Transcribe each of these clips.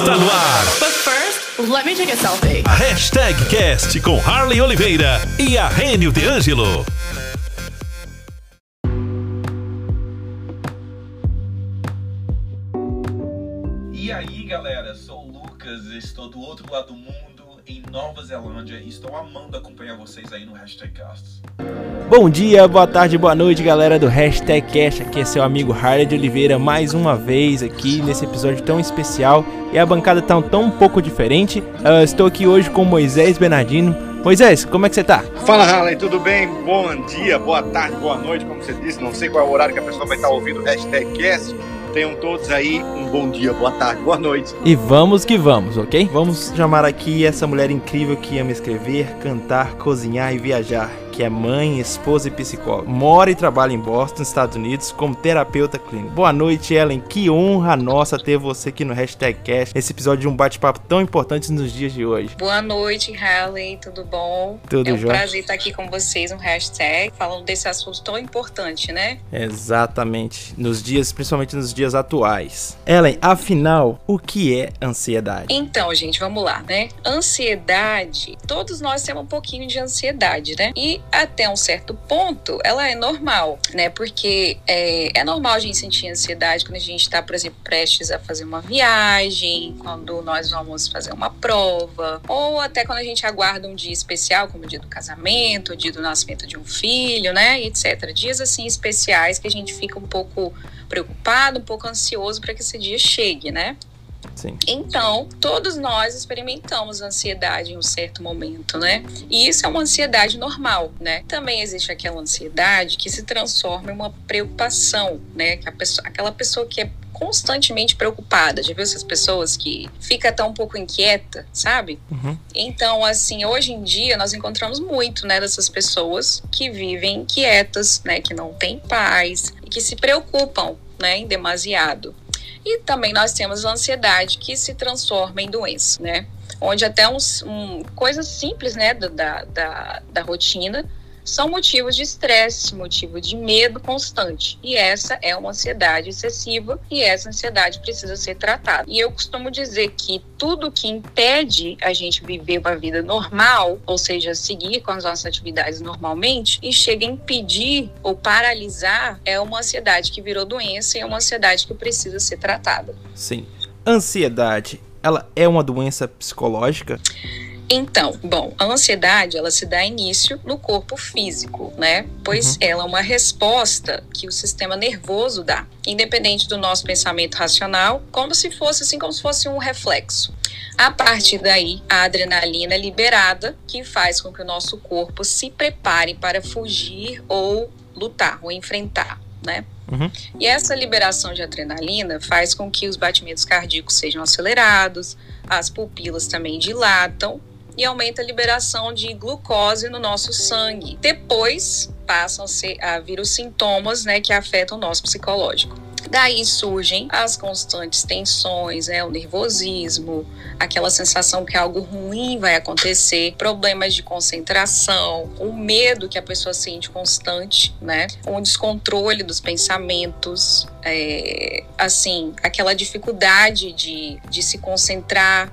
está no ar. But first, let me take a selfie. Hashtag Cast com Harley Oliveira e a Rênio de Ângelo. E aí galera, sou o Lucas, estou do outro lado do mundo, em Nova Zelândia, e estou amando acompanhar vocês aí no Hashtag Casts. Bom dia, boa tarde, boa noite, galera do Hashtag Cash. Aqui é seu amigo Harley de Oliveira, mais uma vez aqui nesse episódio tão especial. E a bancada tá tão um pouco diferente. Eu estou aqui hoje com Moisés Bernardino. Moisés, como é que você tá? Fala, Harley, tudo bem? Bom dia, boa tarde, boa noite, como você disse. Não sei qual é o horário que a pessoa vai estar ouvindo o Hashtag Cast. Tenham todos aí um bom dia, boa tarde, boa noite. E vamos que vamos, ok? Vamos chamar aqui essa mulher incrível que ama escrever, cantar, cozinhar e viajar. Que é mãe, esposa e psicóloga. Mora e trabalha em Boston, Estados Unidos, como terapeuta clínico. Boa noite, Ellen. Que honra nossa ter você aqui no Hashtag Cast, nesse episódio de um bate-papo tão importante nos dias de hoje. Boa noite, Harley, tudo bom? Tudo é um jóia. prazer estar aqui com vocês no hashtag, falando desse assunto tão importante, né? Exatamente. Nos dias, principalmente nos dias atuais. Ellen, afinal, o que é ansiedade? Então, gente, vamos lá, né? Ansiedade, todos nós temos um pouquinho de ansiedade, né? E até um certo ponto, ela é normal, né? Porque é, é normal a gente sentir ansiedade quando a gente está, por exemplo, prestes a fazer uma viagem, quando nós vamos fazer uma prova, ou até quando a gente aguarda um dia especial, como o dia do casamento, o dia do nascimento de um filho, né? Etc. Dias assim especiais que a gente fica um pouco preocupado, um pouco ansioso para que esse dia chegue, né? Sim. Então, todos nós experimentamos ansiedade em um certo momento, né? E isso é uma ansiedade normal, né? Também existe aquela ansiedade que se transforma em uma preocupação, né? Que a pessoa, aquela pessoa que é constantemente preocupada. Já viu essas pessoas que fica até um pouco inquieta, sabe? Uhum. Então, assim, hoje em dia nós encontramos muito, né, dessas pessoas que vivem inquietas, né, que não têm paz e que se preocupam, né, em demasiado. E também nós temos a ansiedade que se transforma em doença, né? Onde até uns, um, coisas simples, né, da, da, da rotina são motivos de estresse, motivo de medo constante. E essa é uma ansiedade excessiva e essa ansiedade precisa ser tratada. E eu costumo dizer que tudo que impede a gente viver uma vida normal, ou seja, seguir com as nossas atividades normalmente, e chega a impedir ou paralisar, é uma ansiedade que virou doença e é uma ansiedade que precisa ser tratada. Sim. Ansiedade, ela é uma doença psicológica? Então, bom, a ansiedade ela se dá início no corpo físico, né? Pois Uhum. ela é uma resposta que o sistema nervoso dá, independente do nosso pensamento racional, como se fosse assim, como se fosse um reflexo. A partir daí, a adrenalina é liberada, que faz com que o nosso corpo se prepare para fugir ou lutar, ou enfrentar, né? Uhum. E essa liberação de adrenalina faz com que os batimentos cardíacos sejam acelerados, as pupilas também dilatam e aumenta a liberação de glucose no nosso sangue. Depois passam a, vir os sintomas né, que afetam o nosso psicológico. Daí surgem as constantes tensões, né, o nervosismo, aquela sensação que algo ruim vai acontecer, problemas de concentração, o medo que a pessoa sente constante, né, um descontrole dos pensamentos, é, assim, aquela dificuldade de, de se concentrar,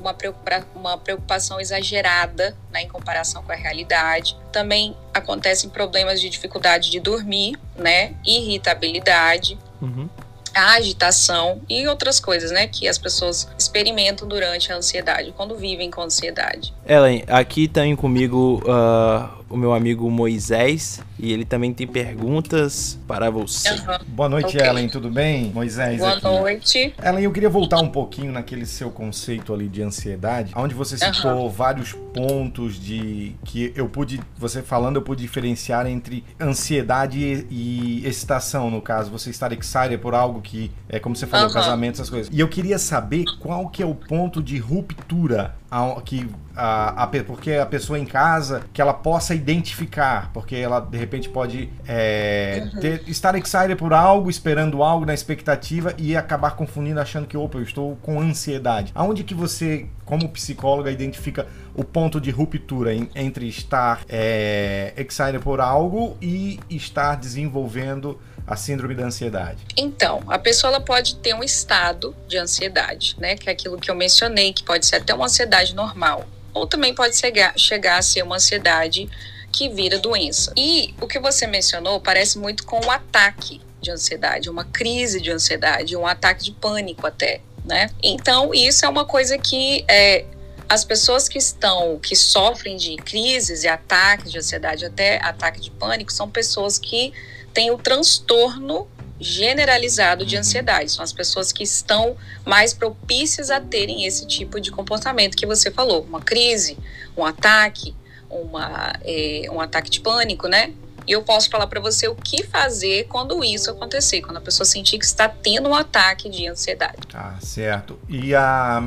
uma, preocupa uma preocupação exagerada né, em comparação com a realidade. Também acontecem problemas de dificuldade de dormir, né, irritabilidade, Uhum. a agitação e outras coisas, né, que as pessoas experimentam durante a ansiedade, quando vivem com ansiedade. Ellen, aqui tem comigo ah, o meu amigo Moisés e ele também tem perguntas para você. Aham. Boa noite, Ok. Ellen, tudo bem? Moisés Boa aqui. noite. Ellen, eu queria voltar um pouquinho naquele seu conceito ali de ansiedade, onde você citou vários pontos de que eu pude, você falando, eu pude diferenciar entre ansiedade e, e excitação, no caso, você estar excited por algo que é como você falou, Aham. casamento, essas coisas. E eu queria saber qual que é o ponto de ruptura ao- que a, a porque a pessoa em casa que ela possa identificar, porque ela de repente pode é, ter- estar excited por algo, esperando algo na expectativa e acabar confundindo, achando que opa, eu estou com ansiedade. Aonde que você, como psicóloga, identifica o ponto de ruptura em- entre estar é, excited por algo e estar desenvolvendo a síndrome da ansiedade? Então, a pessoa pode ter um estado de ansiedade, né? Que é aquilo que eu mencionei, que pode ser até uma ansiedade normal. Ou também pode chegar, chegar a ser uma ansiedade que vira doença. E o que você mencionou parece muito com um ataque de ansiedade, uma crise de ansiedade, um ataque de pânico até, né? Então, isso é uma coisa que é, as pessoas que estão, que sofrem de crises e ataques de ansiedade, até ataque de pânico, são pessoas que têm o transtorno generalizado de ansiedade. São as pessoas que estão mais propícias a terem esse tipo de comportamento que você falou, uma crise, um ataque, uma, é, um ataque de pânico, né? E eu posso falar para você o que fazer quando isso acontecer, quando a pessoa sentir que está tendo um ataque de ansiedade. Ah, certo. E a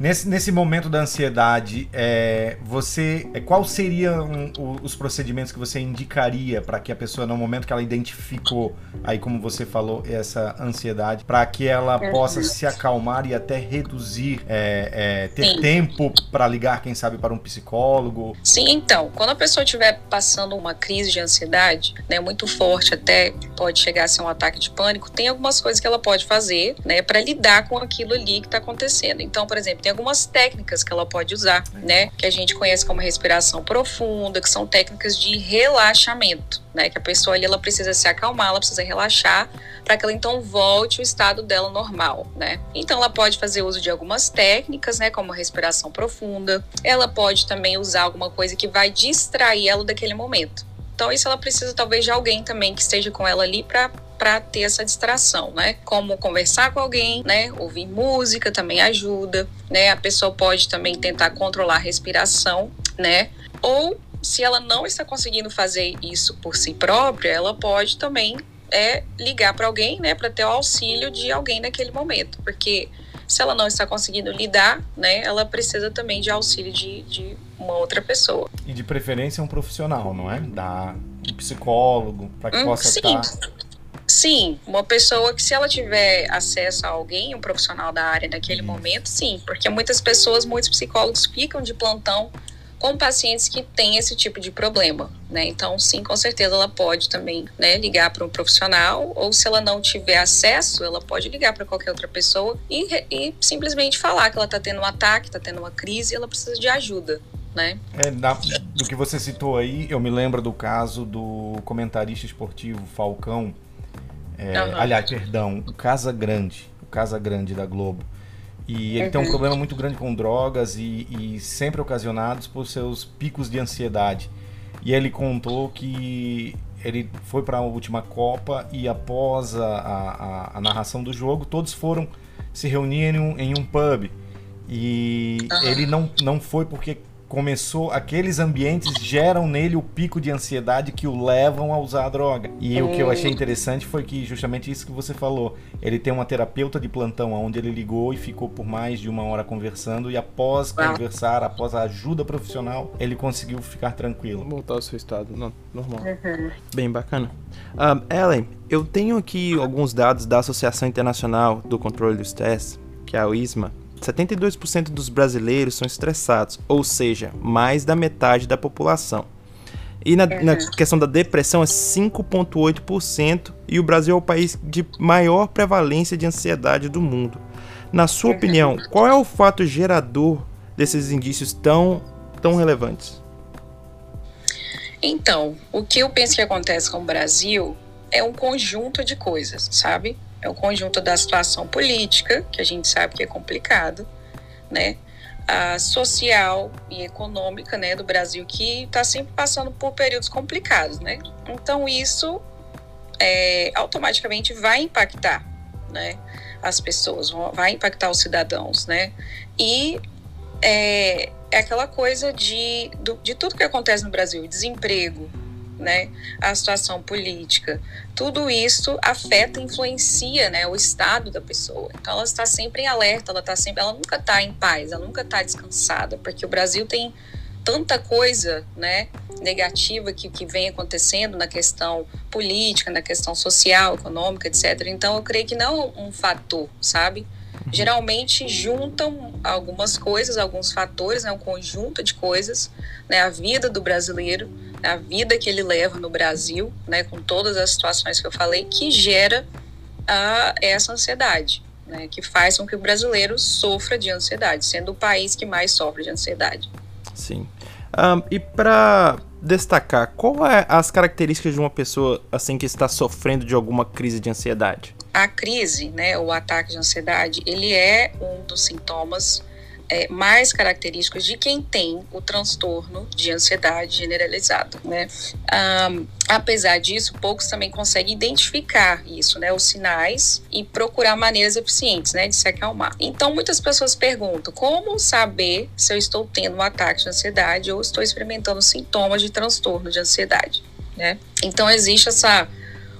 Nesse, nesse momento da ansiedade, é, você, é, qual seriam os procedimentos que você indicaria para que a pessoa, no momento que ela identificou, aí como você falou, essa ansiedade, para que ela possa se acalmar e até reduzir, é, é ter Sim. tempo para ligar, quem sabe, para um psicólogo? Sim, então, quando a pessoa estiver passando uma crise de ansiedade, né, muito forte, até pode chegar a ser um ataque de pânico, tem algumas coisas que ela pode fazer, né, para lidar com aquilo ali que está acontecendo. Então, por exemplo, tem algumas técnicas que ela pode usar, né? Que a gente conhece como respiração profunda, que são técnicas de relaxamento, né? Que a pessoa ali ela precisa se acalmar, ela precisa relaxar para que ela então volte ao estado dela normal, né? Então ela pode fazer uso de algumas técnicas, né, como respiração profunda. Ela pode também usar alguma coisa que vai distrair ela daquele momento. Então isso ela precisa talvez de alguém também que esteja com ela ali para para ter essa distração, né? Como conversar com alguém, né? Ouvir música também ajuda, né? A pessoa pode também tentar controlar a respiração, né? Ou se ela não está conseguindo fazer isso por si própria, ela pode também é ligar para alguém, né, para ter o auxílio de alguém naquele momento, porque se ela não está conseguindo lidar, né, ela precisa também de auxílio de, de uma outra pessoa. E de preferência um profissional, não é? Da um psicólogo, para que hum, possa sim. estar Sim, uma pessoa que se ela tiver acesso a alguém, um profissional da área naquele momento, sim, porque muitas pessoas, muitos psicólogos ficam de plantão com pacientes que têm esse tipo de problema, né? Então, sim, com certeza ela pode também, né, ligar para um profissional, ou se ela não tiver acesso, ela pode ligar para qualquer outra pessoa e, e, simplesmente falar que ela está tendo um ataque, está tendo uma crise e ela precisa de ajuda. Né? É, da, do que você citou aí, eu me lembro do caso do comentarista esportivo Falcão, é, uhum. Aliás, perdão, o Casa Grande. O Casa Grande da Globo. E ele uhum. tem um uhum. problema muito grande com drogas e, e, sempre ocasionados por seus picos de ansiedade. E ele contou que ele foi para a última Copa e após a, a, a, narração do jogo, todos foram se reunir em um, em um pub. E uhum. ele não, não foi porque começou, aqueles ambientes geram nele o pico de ansiedade que o levam a usar a droga. E o que eu achei interessante foi que justamente isso que você falou. Ele tem uma terapeuta de plantão onde ele ligou e ficou por mais de uma hora conversando e após ah. conversar, após a ajuda profissional, ele conseguiu ficar tranquilo. Voltar ao seu estado normal. Uhum. Bem bacana. Um, Ellen, eu tenho aqui alguns dados da Associação Internacional do Controle do Estresse, que é a ISMA, 72% dos brasileiros são estressados, ou seja, mais da metade da população. E na, na questão da depressão é 5,8%, e o Brasil é o país de maior prevalência de ansiedade do mundo. Na sua opinião, qual é o fato gerador desses indícios tão, tão relevantes? Então, o que eu penso que acontece com o Brasil é um conjunto de coisas, sabe? É o conjunto da situação política, que a gente sabe que é complicado, né? A social e econômica, né, do Brasil, que está sempre passando por períodos complicados, né? Então isso é, automaticamente vai impactar, né, as pessoas, vai impactar os cidadãos, né? E é, é aquela coisa de, de tudo que acontece no Brasil, desemprego, né, a situação política, tudo isso afeta, influencia, né, o estado da pessoa. Então ela está sempre em alerta, ela está sempre, ela nunca está em paz, ela nunca está descansada, porque o Brasil tem tanta coisa, né, negativa que, que vem acontecendo na questão política, na questão social, econômica, etc. Então eu creio que não é um fator, sabe? Geralmente juntam algumas coisas, alguns fatores, né, um conjunto de coisas, né, a vida do brasileiro, a vida que ele leva no Brasil, né, com todas as situações que eu falei, que gera a, essa ansiedade, né, que faz com que o brasileiro sofra de ansiedade, sendo o país que mais sofre de ansiedade. Sim. Um, e para destacar, qual é as características de uma pessoa assim que está sofrendo de alguma crise de ansiedade? A crise, né, o ataque de ansiedade, ele é um dos sintomas é, mais característicos de quem tem o transtorno de ansiedade generalizada, né? Um, apesar disso, poucos também conseguem identificar isso, né? Os sinais e procurar maneiras eficientes, né, de se acalmar. Então, muitas pessoas perguntam como saber se eu estou tendo um ataque de ansiedade ou estou experimentando sintomas de transtorno de ansiedade, né? Então, existe essa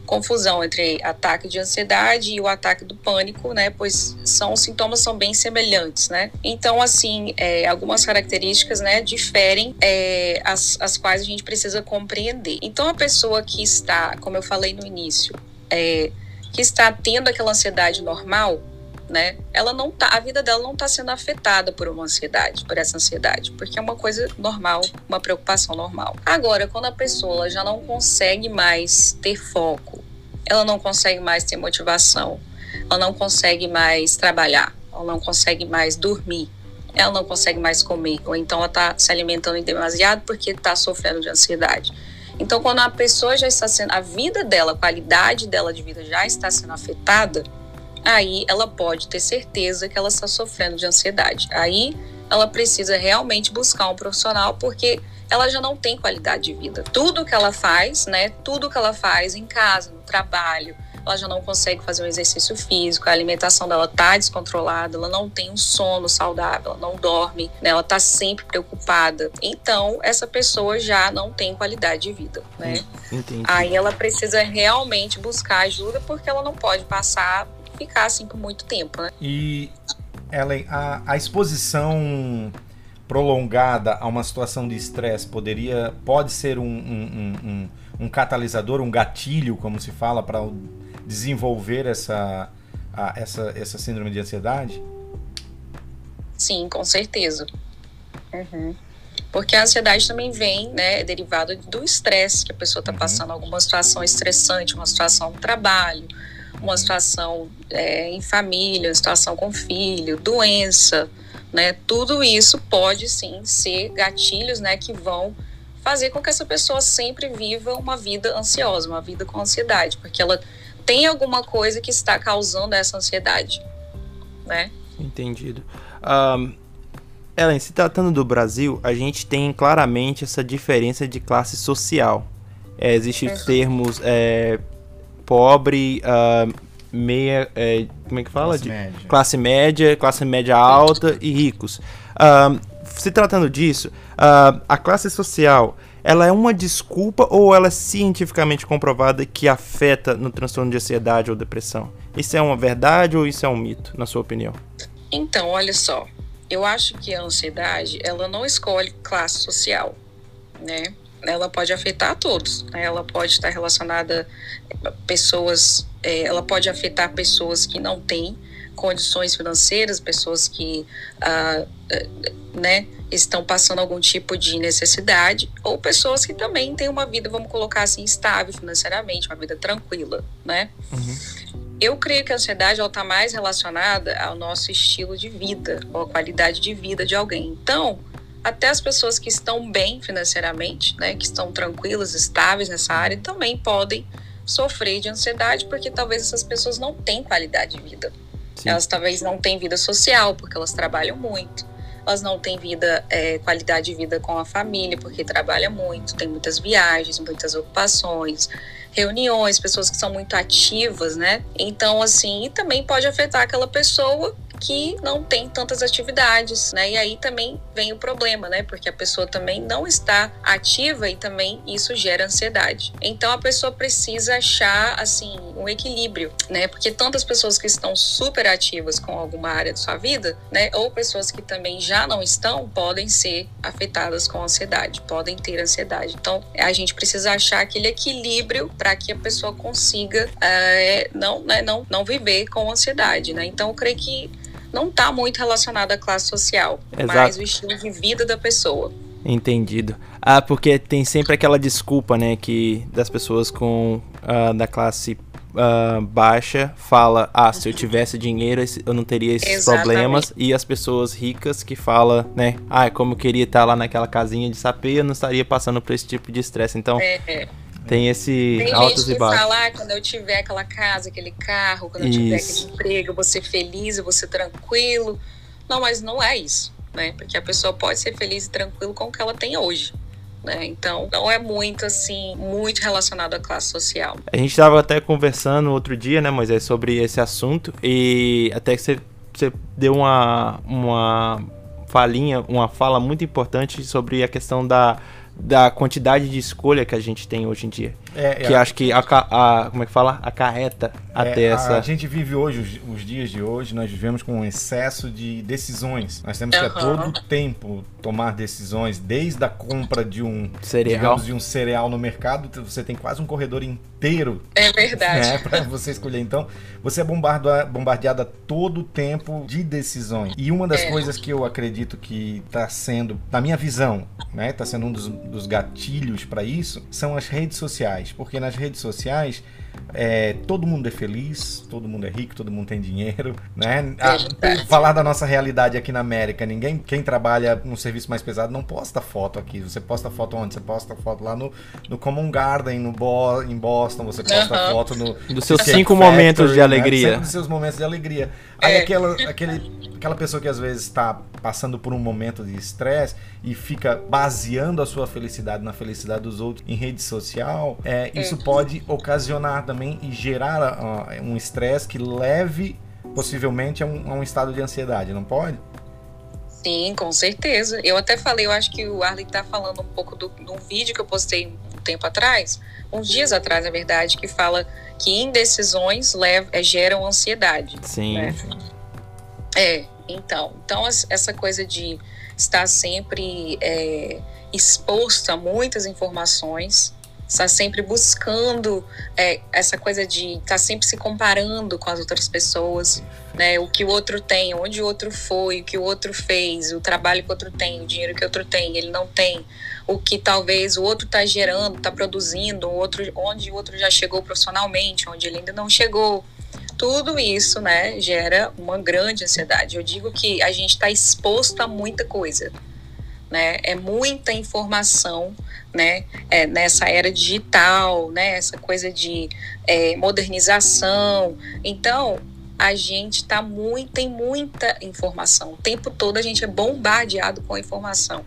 confusão entre ataque de ansiedade e o ataque do pânico, né? Pois são os sintomas são bem semelhantes, né? Então, assim, é, algumas características, né, diferem é, as, as quais a gente precisa compreender. Então, a pessoa que está, como eu falei no início, é, que está tendo aquela ansiedade normal, né? Ela não tá, a vida dela não está sendo afetada por uma ansiedade, por essa ansiedade, porque é uma coisa normal, uma preocupação normal. Agora, quando a pessoa já não consegue mais ter foco, ela não consegue mais ter motivação, ela não consegue mais trabalhar, ela não consegue mais dormir, ela não consegue mais comer, ou então ela está se alimentando demasiado porque está sofrendo de ansiedade. Então, quando a pessoa já está sendo, a vida dela, a qualidade dela de vida já está sendo afetada, aí ela pode ter certeza que ela está sofrendo de ansiedade. Aí ela precisa realmente buscar um profissional porque ela já não tem qualidade de vida. Tudo que ela faz, né? Tudo que ela faz em casa, no trabalho, ela já não consegue fazer um exercício físico, a alimentação dela tá descontrolada, ela não tem um sono saudável, ela não dorme, né? Ela tá sempre preocupada. Então, essa pessoa já não tem qualidade de vida, né? Entendi. Aí ela precisa realmente buscar ajuda porque ela não pode passar ficar assim por muito tempo, né? E, Ellen, a, a exposição prolongada a uma situação de estresse poderia pode ser um, um, um, um, catalisador, um gatilho, como se fala, para desenvolver essa, a, essa, essa síndrome de ansiedade? Sim, com certeza. Uhum. Porque a ansiedade também vem, né, derivada do estresse, que a pessoa está uhum. passando alguma situação estressante, uma situação no trabalho, uma situação é, em família, uma situação com filho, doença, né? Tudo isso pode sim ser gatilhos, né, que vão fazer com que essa pessoa sempre viva uma vida ansiosa, uma vida com ansiedade, porque ela tem alguma coisa que está causando essa ansiedade, né? Entendido. Um, Ellen, se tratando do Brasil, a gente tem claramente essa diferença de classe social. É, Existem uhum. termos é, pobre, uh, meia. É, como é que fala? Classe de média. classe média, classe média alta e ricos. Uh, se tratando disso, uh, a classe social ela é uma desculpa ou ela é cientificamente comprovada que afeta no transtorno de ansiedade ou depressão? Isso é uma verdade ou isso é um mito, na sua opinião? Então, olha só, eu acho que a ansiedade ela não escolhe classe social, né? Ela pode afetar a todos. Né? Ela pode estar relacionada a pessoas, é, ela pode afetar pessoas que não têm condições financeiras, pessoas que ah, né, estão passando algum tipo de necessidade, ou pessoas que também têm uma vida, vamos colocar assim, estável financeiramente, uma vida tranquila, né? Uhum. Eu creio que a ansiedade está mais relacionada ao nosso estilo de vida, ou à qualidade de vida de alguém. Então, até as pessoas que estão bem financeiramente, né, que estão tranquilas, estáveis nessa área, também podem sofrer de ansiedade, porque talvez essas pessoas não têm qualidade de vida. Sim. Elas talvez não têm vida social, porque elas trabalham muito. Elas não têm vida, é, qualidade de vida com a família, porque trabalham muito, tem muitas viagens, muitas ocupações, reuniões, pessoas que são muito ativas, né? Então, assim, e também pode afetar aquela pessoa que não tem tantas atividades, né? E aí também vem o problema, né? Porque a pessoa também não está ativa e também isso gera ansiedade. Então a pessoa precisa achar assim um equilíbrio, né? Porque tantas pessoas que estão super ativas com alguma área de sua vida, né? Ou pessoas que também já não estão, podem ser afetadas com ansiedade, podem ter ansiedade. Então a gente precisa achar aquele equilíbrio para que a pessoa consiga é, não, né, não, não viver com ansiedade, né? Então eu creio que não está muito relacionado à classe social, Exato. mas o estilo de vida da pessoa. Entendido. Ah, porque tem sempre aquela desculpa, né, que das pessoas com ah, da classe ah, baixa fala, ah, se eu tivesse dinheiro eu não teria esses Exatamente. problemas e as pessoas ricas que fala, né, ah, como eu queria estar lá naquela casinha de sapê, eu não estaria passando por esse tipo de estresse. Então É, tem esse Tem altos gente e que baixos. fala, ah, quando eu tiver aquela casa, aquele carro, quando eu tiver aquele emprego, eu vou ser feliz, eu vou ser tranquilo. Não, mas não é isso, né? Porque a pessoa pode ser feliz e tranquilo com o que ela tem hoje. Né? Então, não é muito assim, muito relacionado à classe social. A gente estava até conversando outro dia, né, Moisés, sobre esse assunto e até que você, você deu uma, uma falinha, uma fala muito importante sobre a questão da, da quantidade de escolha que a gente tem hoje em dia. É, que é, acho que aca- a, como é que fala? Acarreta até É, essa. A gente vive hoje, os, os dias de hoje, nós vivemos com um excesso de decisões. Nós temos que a Aham. todo tempo tomar decisões, desde a compra de um Cereal. digamos, de um cereal no mercado, você tem quase um corredor inteiro É verdade. né, para você escolher. Então, você é bombardua- bombardeada todo o tempo de decisões. E uma das É. coisas que eu acredito que está sendo, na minha visão, né, está sendo um dos, dos gatilhos para isso, são as redes sociais. Porque nas redes sociais é, todo mundo é feliz, todo mundo é rico, todo mundo tem dinheiro, né? Ah, verdade. falar da nossa realidade aqui na América, ninguém, quem trabalha num serviço mais pesado não posta foto aqui. Você posta foto onde? Você posta foto lá no, no Common Garden, no Bo, em Boston, você posta Aham. foto no Dos seus cinco Factory, momentos de né? alegria. Dos seus momentos de alegria. Aí É. aquela, aquele, aquela pessoa que às vezes está passando por um momento de estresse e fica baseando a sua felicidade na felicidade dos outros em rede social, é, isso pode ocasionar também e gerar ah, um estresse que leve possivelmente a um, a um estado de ansiedade, não pode? Sim, com certeza. Eu até falei, eu acho que o Arley tá falando um pouco do, de um vídeo que eu postei um tempo atrás, uns dias atrás, na verdade, que fala que indecisões levam, é, geram ansiedade. Sim. né? É, então, então essa coisa de estar sempre é, exposto a muitas informações, estar sempre buscando é, essa coisa de estar sempre se comparando com as outras pessoas, né? O que o outro tem, onde o outro foi, o que o outro fez, o trabalho que o outro tem, o dinheiro que o outro tem, ele não tem, o que talvez o outro está gerando, está produzindo, o outro, onde o outro já chegou profissionalmente, onde ele ainda não chegou tudo isso, né, gera uma grande ansiedade. Eu digo que a gente está exposto a muita coisa, né? É muita informação, né? É, nessa era digital, né? Essa coisa de é, modernização. Então a gente tá muito, tem muita informação. O tempo todo a gente é bombardeado com informação.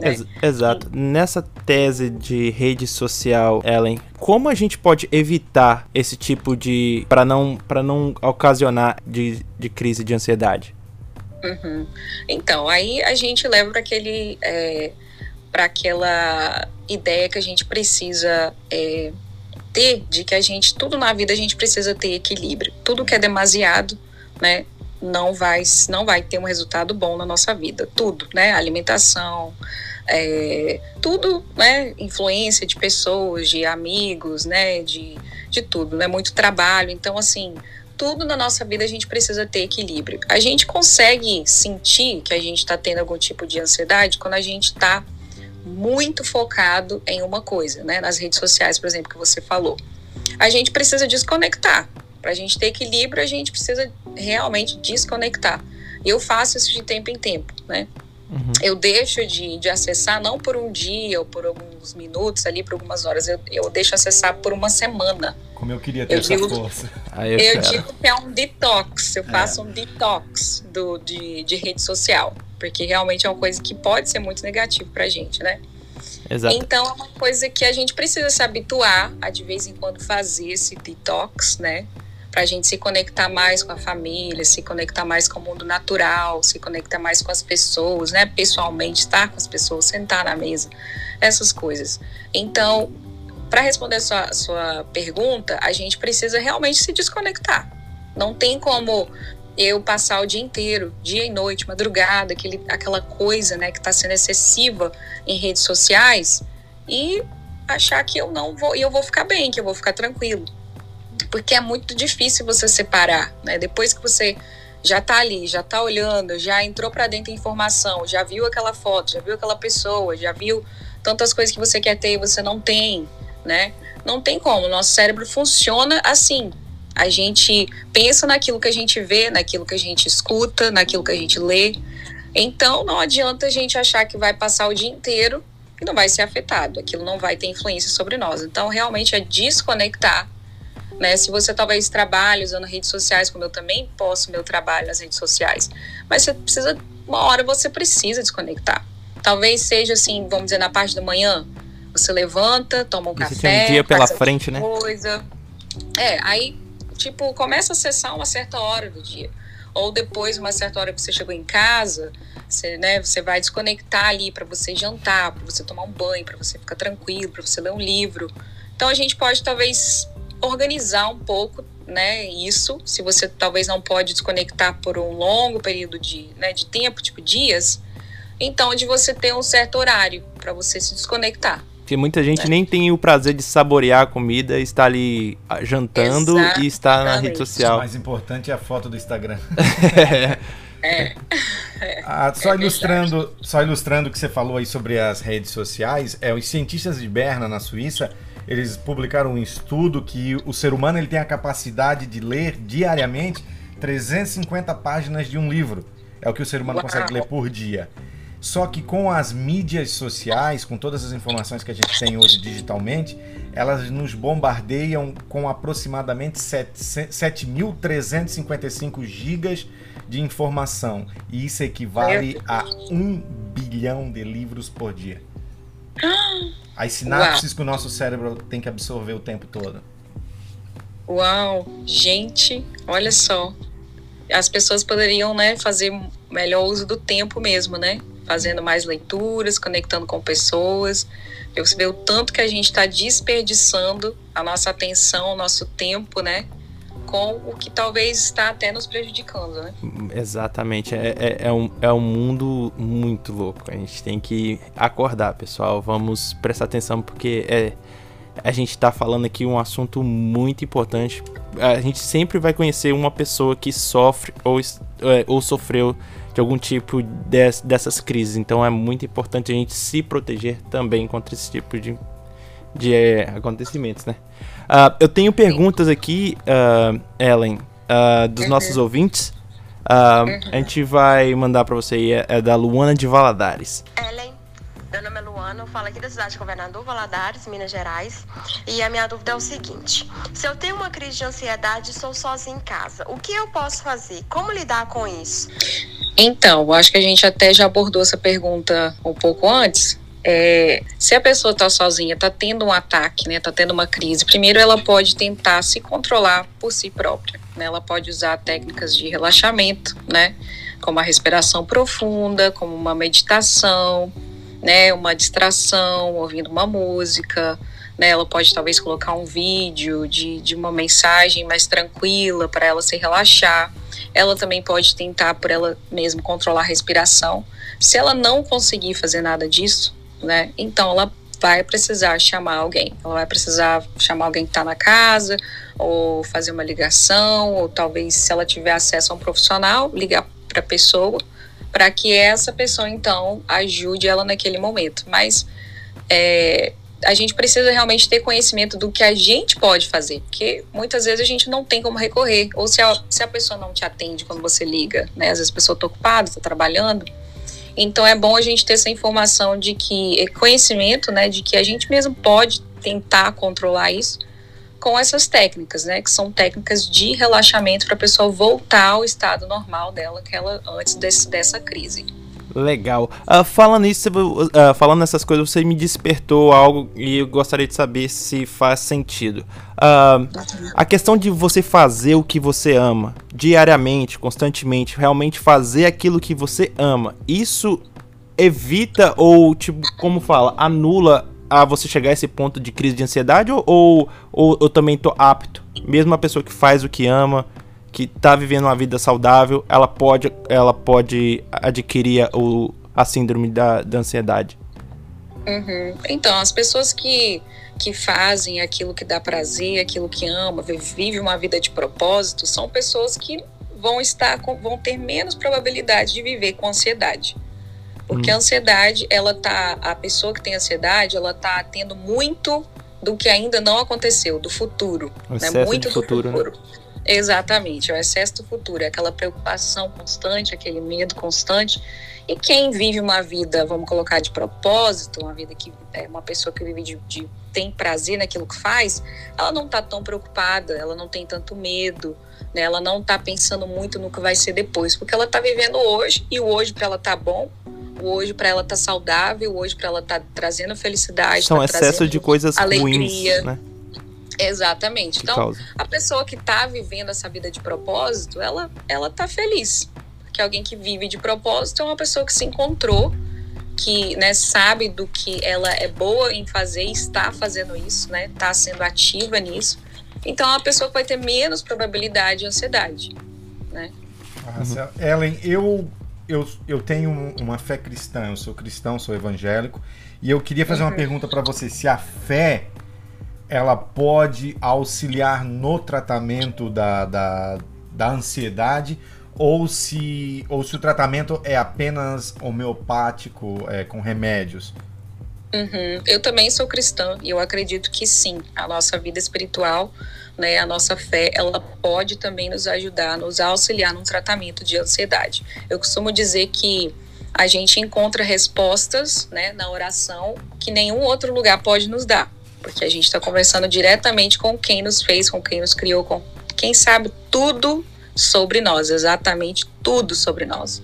Né? Ex- exato. Nessa tese de rede social, Ellen, como a gente pode evitar esse tipo de. para não, pra não ocasionar de, de crise de ansiedade? Uhum. Então, aí a gente leva para aquele é, para aquela ideia que a gente precisa é, ter de que a gente tudo na vida a gente precisa ter equilíbrio. Tudo que é demasiado, né, não vai não vai ter um resultado bom na nossa vida. Tudo, né, alimentação, é, tudo, né, influência de pessoas, de amigos, né, de de tudo, né, muito trabalho. Então, assim, tudo na nossa vida a gente precisa ter equilíbrio. A gente consegue sentir que a gente está tendo algum tipo de ansiedade quando a gente está muito focado em uma coisa, né? Nas redes sociais, por exemplo, que você falou. A gente precisa desconectar. Para a gente ter equilíbrio, a gente precisa realmente desconectar. Eu faço isso de tempo em tempo, né? Uhum. Eu deixo de, de acessar não por um dia ou por alguns minutos ali, por algumas horas. Eu, eu deixo acessar por uma semana. Como eu queria ter Eu essa digo- força. Aí eu, Eu digo que é um detox, eu faço um detox do, de, de rede social, porque realmente é uma coisa que pode ser muito negativo pra gente, né? Exato. Então é uma coisa que a gente precisa se habituar a de vez em quando fazer esse detox, né? Pra gente se conectar mais com a família, se conectar mais com o mundo natural, se conectar mais com as pessoas, né? Pessoalmente, estar com as pessoas, sentar na mesa, essas coisas. Então, para responder a sua, a sua pergunta, a gente precisa realmente se desconectar. Não tem como eu passar o dia inteiro, dia e noite, madrugada, aquele, aquela coisa né, que está sendo excessiva em redes sociais e achar que eu não vou, e eu vou ficar bem, que eu vou ficar tranquilo. Porque é muito difícil você separar, né? Depois que você já tá ali, já tá olhando, já entrou para dentro informação, já viu aquela foto, já viu aquela pessoa, já viu tantas coisas que você quer ter e você não tem, né? Não tem como. Nosso cérebro funciona assim. A gente pensa naquilo que a gente vê, naquilo que a gente escuta, naquilo que a gente lê. Então não adianta a gente achar que vai passar o dia inteiro e não vai ser afetado. Aquilo não vai ter influência sobre nós. Então realmente é desconectar né? Se você talvez trabalhe usando redes sociais, como eu também posto meu trabalho nas redes sociais, mas você precisa, uma hora você precisa desconectar. Talvez seja assim, vamos dizer, na parte da manhã, você levanta, toma um Você café, tem um dia pela frente, né? coisa. É, aí, tipo, começa a acessar uma certa hora do dia. Ou depois, uma certa hora que você chegou em casa, você, né, você vai desconectar ali para você jantar, para você tomar um banho, para você ficar tranquilo, para você ler um livro. Então a gente pode talvez organizar um pouco, né, isso, se você talvez não pode desconectar por um longo período de, né, de tempo, tipo dias, então de você ter um certo horário para você se desconectar. Porque muita gente É. nem tem o prazer de saborear a comida, está ali ah, jantando e está na rede Exatamente. O social. mais importante é a foto do Instagram. É. Ah, só, É ilustrando, só ilustrando o que você falou aí sobre as redes sociais, é, os cientistas de Berna, na Suíça, eles publicaram um estudo que o ser humano ele tem a capacidade de ler diariamente 350 páginas de um livro. É o que o ser humano consegue ler por dia. Só que com as mídias sociais, com todas as informações que a gente tem hoje digitalmente, elas nos bombardeiam com aproximadamente 700 7.355 gigas de informação. E isso equivale a um bilhão de livros por dia. As sinapses que o nosso cérebro tem que absorver o tempo todo. Uau, gente, olha só. As pessoas poderiam, né, fazer melhor uso do tempo mesmo, né? Fazendo mais leituras, conectando com pessoas. E você vê o tanto que a gente está desperdiçando a nossa atenção, o nosso tempo, né? Com o que talvez está até nos prejudicando, né? Exatamente, é, é, é um, é um mundo muito louco. A gente tem que acordar, pessoal. Vamos prestar atenção porque é, a gente tá falando aqui um assunto muito importante. A gente sempre vai conhecer uma pessoa que sofre ou, é, ou sofreu de algum tipo des- dessas crises. Então é muito importante a gente se proteger também contra esse tipo de, de é, acontecimentos, né? Ah, eu tenho perguntas aqui, ah, Ellen, ah, dos nossos ouvintes. Ah, A gente vai mandar pra você aí, é, é da Luana de Valadares. Ellen, meu nome é Luana, eu falo aqui da cidade de Governador Valadares, Minas Gerais. E a minha dúvida é o seguinte: se eu tenho uma crise de ansiedade e estou sozinha em casa, o que eu posso fazer? Como lidar com isso? Então, eu acho que a gente até já abordou essa pergunta um pouco antes. É, se a pessoa está sozinha, está tendo um ataque, né, está tendo uma crise, primeiro ela pode tentar se controlar por si própria. Né, ela pode usar técnicas de relaxamento, né, como a respiração profunda, como uma meditação, né, uma distração, ouvindo uma música. Né, ela pode talvez colocar um vídeo de, de uma mensagem mais tranquila para ela se relaxar ela também pode tentar por ela mesma controlar a respiração. Se ela não conseguir fazer nada disso, né, então ela vai precisar chamar alguém. Ela vai precisar chamar alguém que está na casa, ou fazer uma ligação, ou talvez, se ela tiver acesso a um profissional, ligar para a pessoa, para que essa pessoa então ajude ela naquele momento. Mas é, a gente precisa realmente ter conhecimento do que a gente pode fazer, porque muitas vezes a gente não tem como recorrer, ou se a, se a pessoa não te atende quando você liga, né? Às vezes a pessoa está ocupada, está trabalhando. Então é bom a gente ter essa informação de que, conhecimento, né, de que a gente mesmo pode tentar controlar isso com essas técnicas, né, que são técnicas de relaxamento para a pessoa voltar ao estado normal dela, que ela antes desse, dessa crise. Legal. Ah, falando isso, ah, falando nessas coisas, você me despertou algo e eu gostaria de saber se faz sentido. Ah, a questão de você fazer o que você ama, diariamente, constantemente, realmente fazer aquilo que você ama, isso evita ou, tipo, como fala, anula a você chegar a esse ponto de crise de ansiedade ou, ou, ou eu também tô apto? Mesmo a pessoa que faz o que ama, que tá vivendo uma vida saudável, ela pode, ela pode adquirir o, a síndrome da, da ansiedade. Uhum. Então, as pessoas que, que fazem aquilo que dá prazer, aquilo que ama, vi- vive uma vida de propósito, são pessoas que vão estar vão ter menos probabilidade de viver com ansiedade. Porque hum. a ansiedade, ela tá a pessoa que tem ansiedade, ela tá tendo muito do que ainda não aconteceu, do futuro, né? Muito do futuro. futuro. Né? Exatamente, é o excesso do futuro, é aquela preocupação constante, aquele medo constante. E quem vive uma vida, vamos colocar de propósito, uma vida que é uma pessoa que vive de, de tem prazer naquilo que faz, ela não está tão preocupada, ela não tem tanto medo, né? Ela não está pensando muito no que vai ser depois, porque ela está vivendo hoje e o hoje para ela tá bom, o hoje para ela tá saudável, o hoje para ela tá trazendo felicidade, são tá excesso de coisas alegria. ruins, né? Exatamente. Que então, causa. a pessoa que está vivendo essa vida de propósito, ela ela tá feliz. Porque alguém que vive de propósito é uma pessoa que se encontrou, que né, sabe do que ela é boa em fazer e está fazendo isso, né? Está sendo ativa nisso. Então, é uma pessoa que vai ter menos probabilidade de ansiedade, né? Nossa, Ellen, eu, eu, eu tenho uma fé cristã, eu sou cristão, sou evangélico, e eu queria fazer uma Uhum. pergunta para você, se a fé ela pode auxiliar no tratamento da, da, da ansiedade ou se, ou se o tratamento é apenas homeopático, é, com remédios. Uhum. Eu também sou cristã e eu acredito que sim, a nossa vida espiritual, né, a nossa fé, ela pode também nos ajudar, nos auxiliar no tratamento de ansiedade. Eu costumo dizer que a gente encontra respostas, né, na oração que nenhum outro lugar pode nos dar, porque a gente está conversando diretamente com quem nos fez, com quem nos criou, com quem sabe tudo sobre nós, exatamente tudo sobre nós.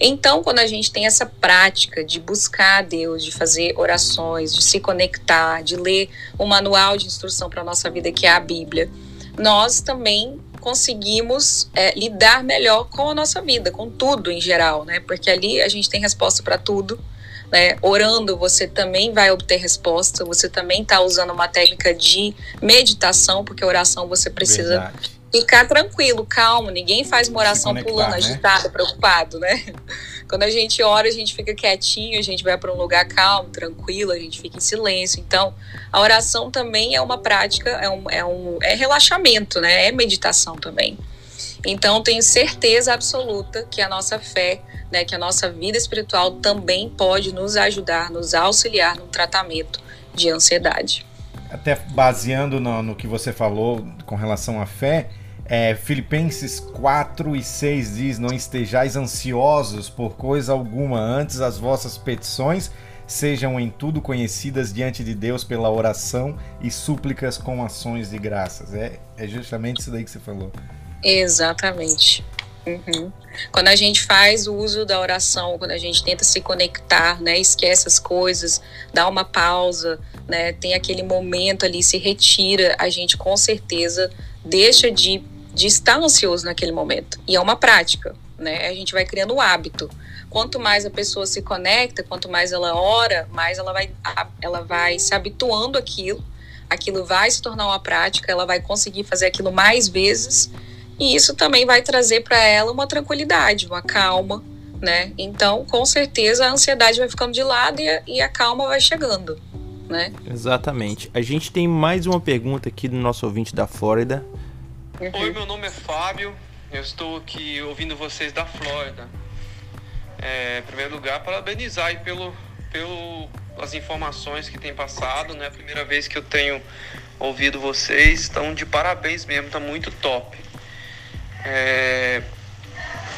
Então, quando a gente tem essa prática de buscar a Deus, de fazer orações, de se conectar, de ler o manual de instrução para a nossa vida, que é a Bíblia, nós também conseguimos é, lidar melhor com a nossa vida, com tudo em geral, né? Porque ali a gente tem resposta para tudo. Né? Orando, você também vai obter resposta, você também está usando uma técnica de meditação, porque oração você precisa Verdade. ficar tranquilo, calmo. Ninguém faz uma oração pulando, né? agitado, preocupado, né? Quando a gente ora, a gente fica quietinho, a gente vai para um lugar calmo, tranquilo, a gente fica em silêncio. Então, a oração também é uma prática, é um, é um é relaxamento, né? É meditação também. Então, tenho certeza absoluta que a nossa fé, né, que a nossa vida espiritual também pode nos ajudar, nos auxiliar no tratamento de ansiedade. Até baseando no, no que você falou com relação à fé, é, Filipenses 4 e 6 diz: Não estejais ansiosos por coisa alguma, antes as vossas petições sejam em tudo conhecidas diante de Deus pela oração e súplicas com ações de graças. É, é justamente isso daí que você falou. Exatamente. Uhum. Quando a gente faz o uso da oração, quando a gente tenta se conectar, né, esquece as coisas, dá uma pausa, né, tem aquele momento ali, se retira, a gente com certeza deixa de, de estar ansioso naquele momento. E é uma prática, né? A gente vai criando o hábito. Quanto mais a pessoa se conecta, quanto mais ela ora, mais ela vai, ela vai se habituando àquilo, aquilo vai se tornar uma prática, ela vai conseguir fazer aquilo mais vezes e isso também vai trazer para ela uma tranquilidade, uma calma, né? Então, com certeza, a ansiedade vai ficando de lado e a, e a calma vai chegando, né? Exatamente. A gente tem mais uma pergunta aqui do nosso ouvinte da Flórida. Oi, meu nome é Fábio. Eu estou aqui ouvindo vocês da Flórida. É, em primeiro lugar, parabenizar aí pelo, pelo as informações que tem passado, né? Primeira vez que eu tenho ouvido vocês, estão de parabéns mesmo, tá muito top. É,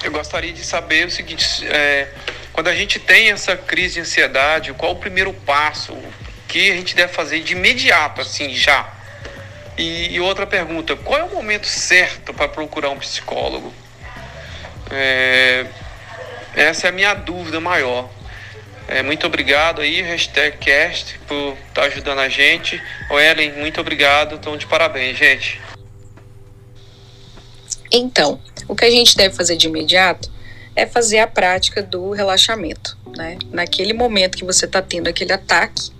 eu gostaria de saber o seguinte: é, quando a gente tem essa crise de ansiedade, qual o primeiro passo? Que a gente deve fazer de imediato, assim, já? E, e outra pergunta: qual é o momento certo para procurar um psicólogo? É, essa é a minha dúvida maior. É, muito obrigado aí, hashtag cast, por estar ajudando a gente. O Ellen, muito obrigado. Então, de parabéns, gente. Então, o que a gente deve fazer de imediato é fazer a prática do relaxamento, né? Naquele momento que você está tendo aquele ataque,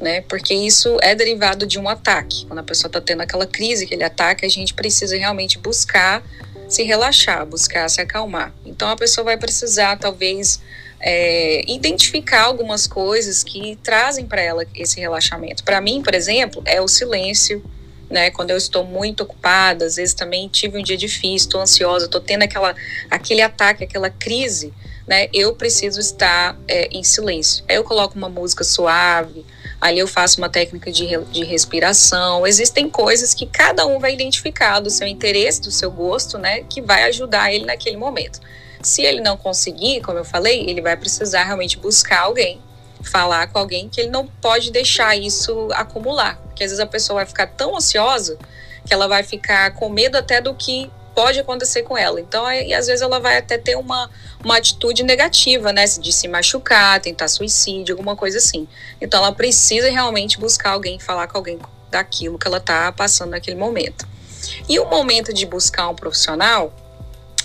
né? Porque isso é derivado de um ataque. Quando a pessoa está tendo aquela crise, aquele ataque, a gente precisa realmente buscar se relaxar, buscar se acalmar. Então a pessoa vai precisar, talvez, é, identificar algumas coisas que trazem para ela esse relaxamento. Para mim, por exemplo, é o silêncio, né? Quando eu estou muito ocupada, às vezes também tive um dia difícil, estou ansiosa, estou tendo aquela, aquele ataque, aquela crise, né? Eu preciso estar é, em silêncio. Aí eu coloco uma música suave, ali eu faço uma técnica de, de respiração. Existem coisas que cada um vai identificar do seu interesse, do seu gosto, né? Que vai ajudar ele naquele momento. Se ele não conseguir, como eu falei, ele vai precisar realmente buscar alguém falar com alguém que ele não pode deixar isso acumular. Porque às vezes a pessoa vai ficar tão ansiosa que ela vai ficar com medo até do que pode acontecer com ela. Então, aí, às vezes ela vai até ter uma, uma atitude negativa, né? De se machucar, tentar suicídio, alguma coisa assim. Então, ela precisa realmente buscar alguém, falar com alguém daquilo que ela está passando naquele momento. E o momento de buscar um profissional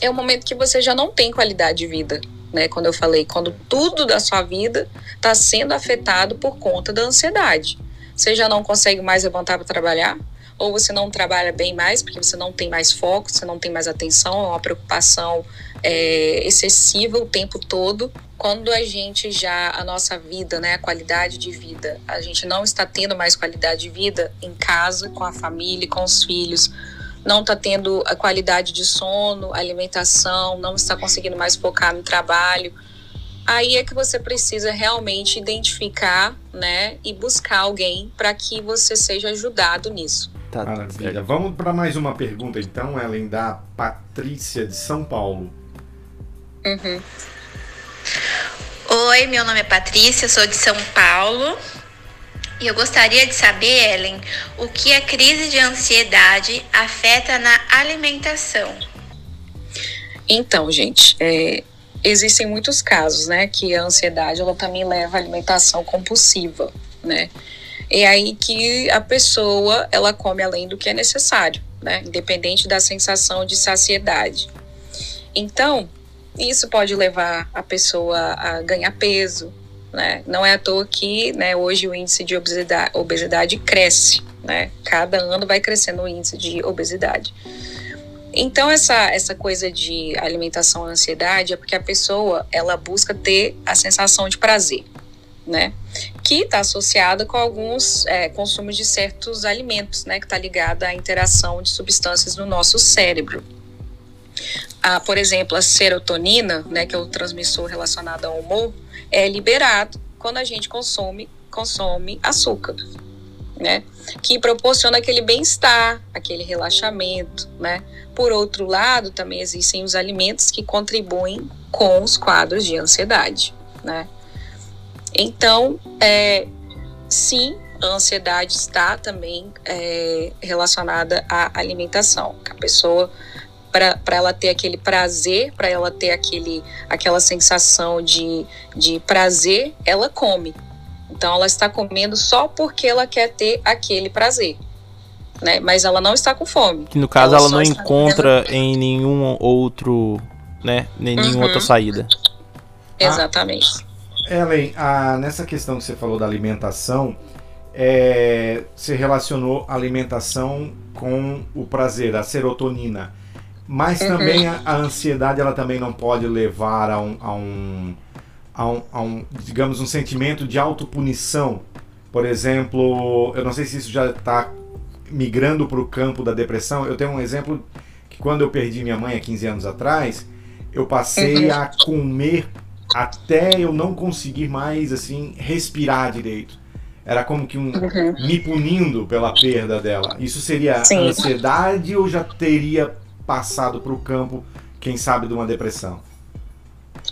é o momento que você já não tem qualidade de vida né? Quando eu falei, quando tudo da sua vida está sendo afetado por conta da ansiedade. Você já não consegue mais levantar para trabalhar, ou você não trabalha bem mais porque você não tem mais foco, você não tem mais atenção, é uma preocupação é, excessiva o tempo todo. Quando a gente já, a nossa vida, né, a qualidade de vida, a gente não está tendo mais qualidade de vida em casa, com a família, com os filhos, não está tendo a qualidade de sono, alimentação, não está conseguindo mais focar no trabalho. Aí é que você precisa realmente identificar, né, e buscar alguém para que você seja ajudado nisso. Tá, Maravilha. Vamos para mais uma pergunta então, além da Patrícia de São Paulo. Uhum. Oi, meu nome é Patrícia, sou de São Paulo. E eu gostaria de saber, Ellen, o que a crise de ansiedade afeta na alimentação. Então, gente, é, existem muitos casos, né, que a ansiedade ela também leva à alimentação compulsiva, né? É aí que a pessoa ela come além do que é necessário, né? Independente da sensação de saciedade. Então, isso pode levar a pessoa a ganhar peso, né? Não é à toa que né, hoje o índice de obesidade, obesidade cresce. Né? Cada ano vai crescendo o índice de obesidade. Então essa essa coisa de alimentação e ansiedade é porque a pessoa ela busca ter a sensação de prazer, né? Que está associada com alguns é, consumos de certos alimentos, né? Que está ligada à interação de substâncias no nosso cérebro. Ah, por exemplo, a serotonina, né? Que é o transmissor relacionado ao humor, é liberado quando a gente consome, consome açúcar, né? Que proporciona aquele bem-estar, aquele relaxamento, né? Por outro lado, também existem os alimentos que contribuem com os quadros de ansiedade, né? Então, é, sim, a ansiedade está também é, relacionada à alimentação, a pessoa para ela ter aquele prazer, para ela ter aquele, aquela sensação de, de prazer, ela come. Então ela está comendo só porque ela quer ter aquele prazer. Né? Mas ela não está com fome. Que no caso ela, ela não encontra comendo... em nenhum outro, né? Nem uhum. nenhuma outra saída. Exatamente. Ah, Ellen, ah, nessa questão que você falou da alimentação, é, você relacionou a alimentação com o prazer, a serotonina. Mas uhum. também a, a, ansiedade ela também não pode levar a um, a um, a um, a um digamos, um sentimento de autopunição. Por exemplo, eu não sei se isso já está migrando para o campo da depressão. Eu tenho um exemplo que quando eu perdi minha mãe há 15 anos atrás, eu passei uhum. a comer até eu não conseguir mais assim respirar direito. Era como que um uhum. me punindo pela perda dela. Isso seria Sim. ansiedade ou já teria passado para o campo, quem sabe, de uma depressão?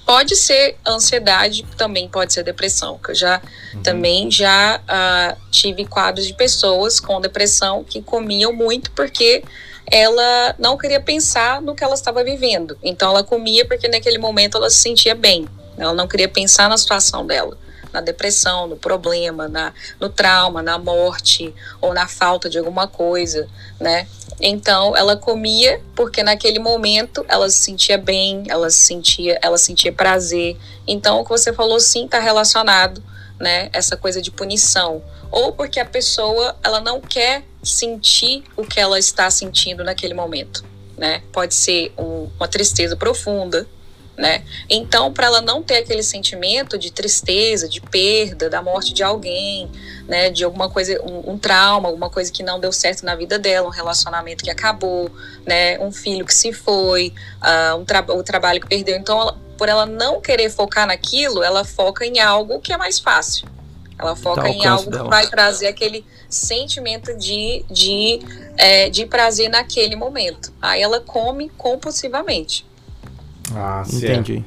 Pode ser ansiedade, também pode ser depressão. Que eu já uhum. também já uh, tive quadros de pessoas com depressão que comiam muito porque ela não queria pensar no que ela estava vivendo. Então ela comia porque naquele momento ela se sentia bem. Ela não queria pensar na situação dela na depressão, no problema, na, no trauma, na morte ou na falta de alguma coisa, né? Então ela comia porque naquele momento ela se sentia bem, ela se sentia, ela sentia prazer. Então o que você falou sim está relacionado, né? Essa coisa de punição ou porque a pessoa ela não quer sentir o que ela está sentindo naquele momento, né? Pode ser um, uma tristeza profunda, né? Então, para ela não ter aquele sentimento de tristeza, de perda, da morte de alguém, né, de alguma coisa, um, um, trauma, alguma coisa que não deu certo na vida dela, um relacionamento que acabou, né, um filho que se foi, uh, um tra o trabalho que perdeu. Então, ela, por ela não querer focar naquilo, ela foca em algo que é mais fácil. Ela foca tá em algo dela. que vai trazer aquele sentimento de, de, é, de prazer naquele momento. Aí ela come compulsivamente. Ah, Entendi.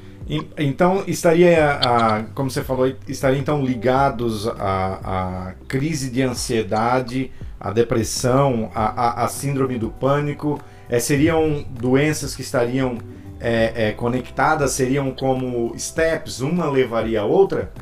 Então estaria, a, como você falou, estaria então ligados à, à crise de ansiedade, à depressão, à, à, à síndrome do pânico. É, seriam doenças que estariam é, é, conectadas, seriam como steps, uma levaria a outra?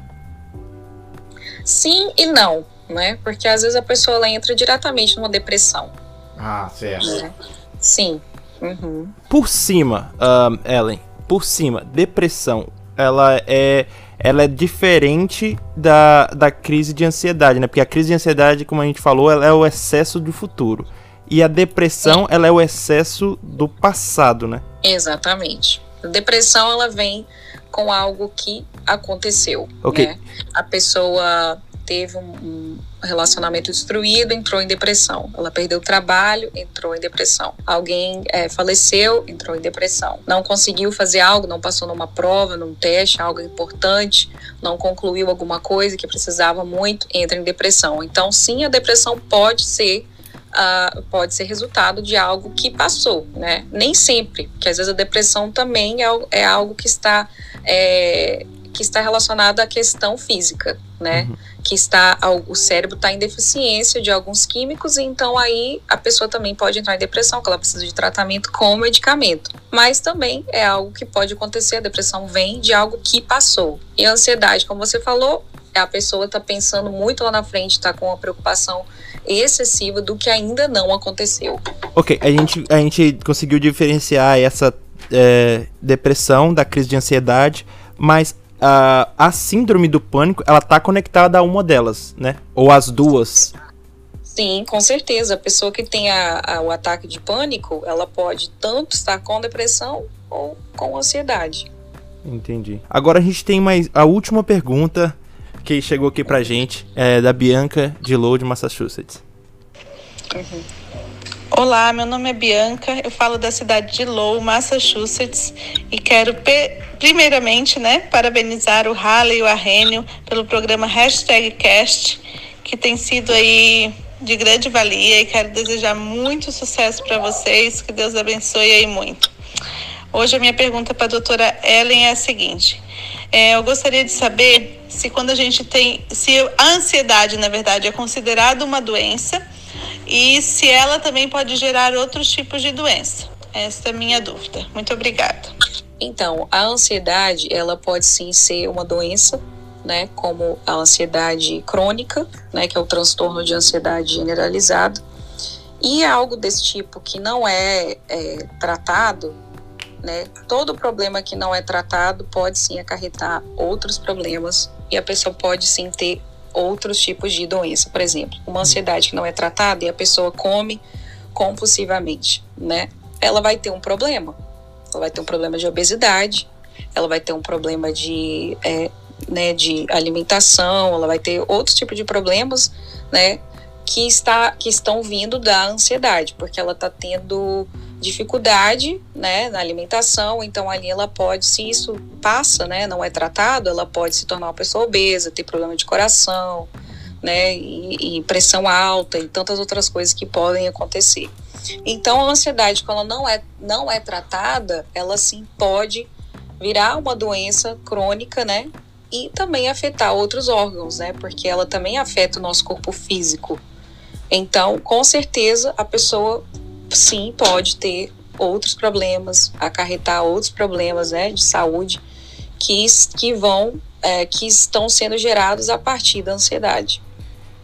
Sim e não, né? Porque às vezes a pessoa ela entra diretamente numa depressão. Ah, certo. Sim. Uhum. Por cima, uh, Ellen, por cima, depressão, ela é ela é diferente da, da crise de ansiedade, né? Porque a crise de ansiedade, como a gente falou, ela é o excesso do futuro. E a depressão, ela é o excesso do passado, né? Exatamente. A depressão, ela vem com algo que aconteceu. Ok. Né? A pessoa teve um, relacionamento destruído, entrou em depressão. Ela perdeu o trabalho, entrou em depressão. Alguém é, faleceu, entrou em depressão. Não conseguiu fazer algo, não passou numa prova, num teste, algo importante, não concluiu alguma coisa que precisava muito, entra em depressão. Então, sim, a depressão pode ser Uh, pode ser resultado de algo que passou, né? Nem sempre, porque às vezes a depressão também é, é algo que está é, que está relacionado à questão física, né? Uhum. Que está o cérebro está em deficiência de alguns químicos então aí a pessoa também pode entrar em depressão, que ela precisa de tratamento com medicamento. Mas também é algo que pode acontecer, a depressão vem de algo que passou. E a ansiedade, como você falou, a pessoa está pensando muito lá na frente, está com uma preocupação excessiva do que ainda não aconteceu. Ok, a gente, a gente conseguiu diferenciar essa é, depressão da crise de ansiedade, mas a, a síndrome do pânico, ela tá conectada a uma delas, né? Ou as duas. Sim, com certeza. A pessoa que tem a, a, o ataque de pânico, ela pode tanto estar com depressão ou com ansiedade. Entendi. Agora a gente tem mais a última pergunta que chegou aqui pra gente, é da Bianca de Lowell, Massachusetts. Uhum. Olá, meu nome é Bianca, eu falo da cidade de Lowell, Massachusetts, e quero primeiramente, né, parabenizar o Halley e o Arrênio pelo programa Hashtag Cast, que tem sido aí de grande valia e quero desejar muito sucesso para vocês, que Deus abençoe aí muito. Hoje a minha pergunta para a doutora Ellen é a seguinte: é, eu gostaria de saber se quando a gente tem, se a ansiedade, na verdade, é considerada uma doença e se ela também pode gerar outros tipos de doença. Essa é a minha dúvida. Muito obrigada. Então, a ansiedade, ela pode sim ser uma doença, né, como a ansiedade crônica, né, que é o transtorno de ansiedade generalizado. E algo desse tipo que não é, é tratado, né, todo problema que não é tratado pode sim acarretar outros problemas e a pessoa pode sim ter outros tipos de doença, por exemplo, uma ansiedade que não é tratada e a pessoa come compulsivamente, né? Ela vai ter um problema. Ela vai ter um problema de obesidade, ela vai ter um problema de, é, né, de alimentação, ela vai ter outros tipos de problemas, né? Que, está, que estão vindo da ansiedade, porque ela está tendo dificuldade, né, na alimentação, então ali ela pode, se isso passa, né, não é tratado, ela pode se tornar uma pessoa obesa, ter problema de coração, né, e, e pressão alta e tantas outras coisas que podem acontecer. Então a ansiedade, quando ela não é, não é tratada, ela sim pode virar uma doença crônica, né, e também afetar outros órgãos, né, porque ela também afeta o nosso corpo físico. Então, com certeza, a pessoa sim pode ter outros problemas, acarretar outros problemas né, de saúde que, que vão, é, que estão sendo gerados a partir da ansiedade.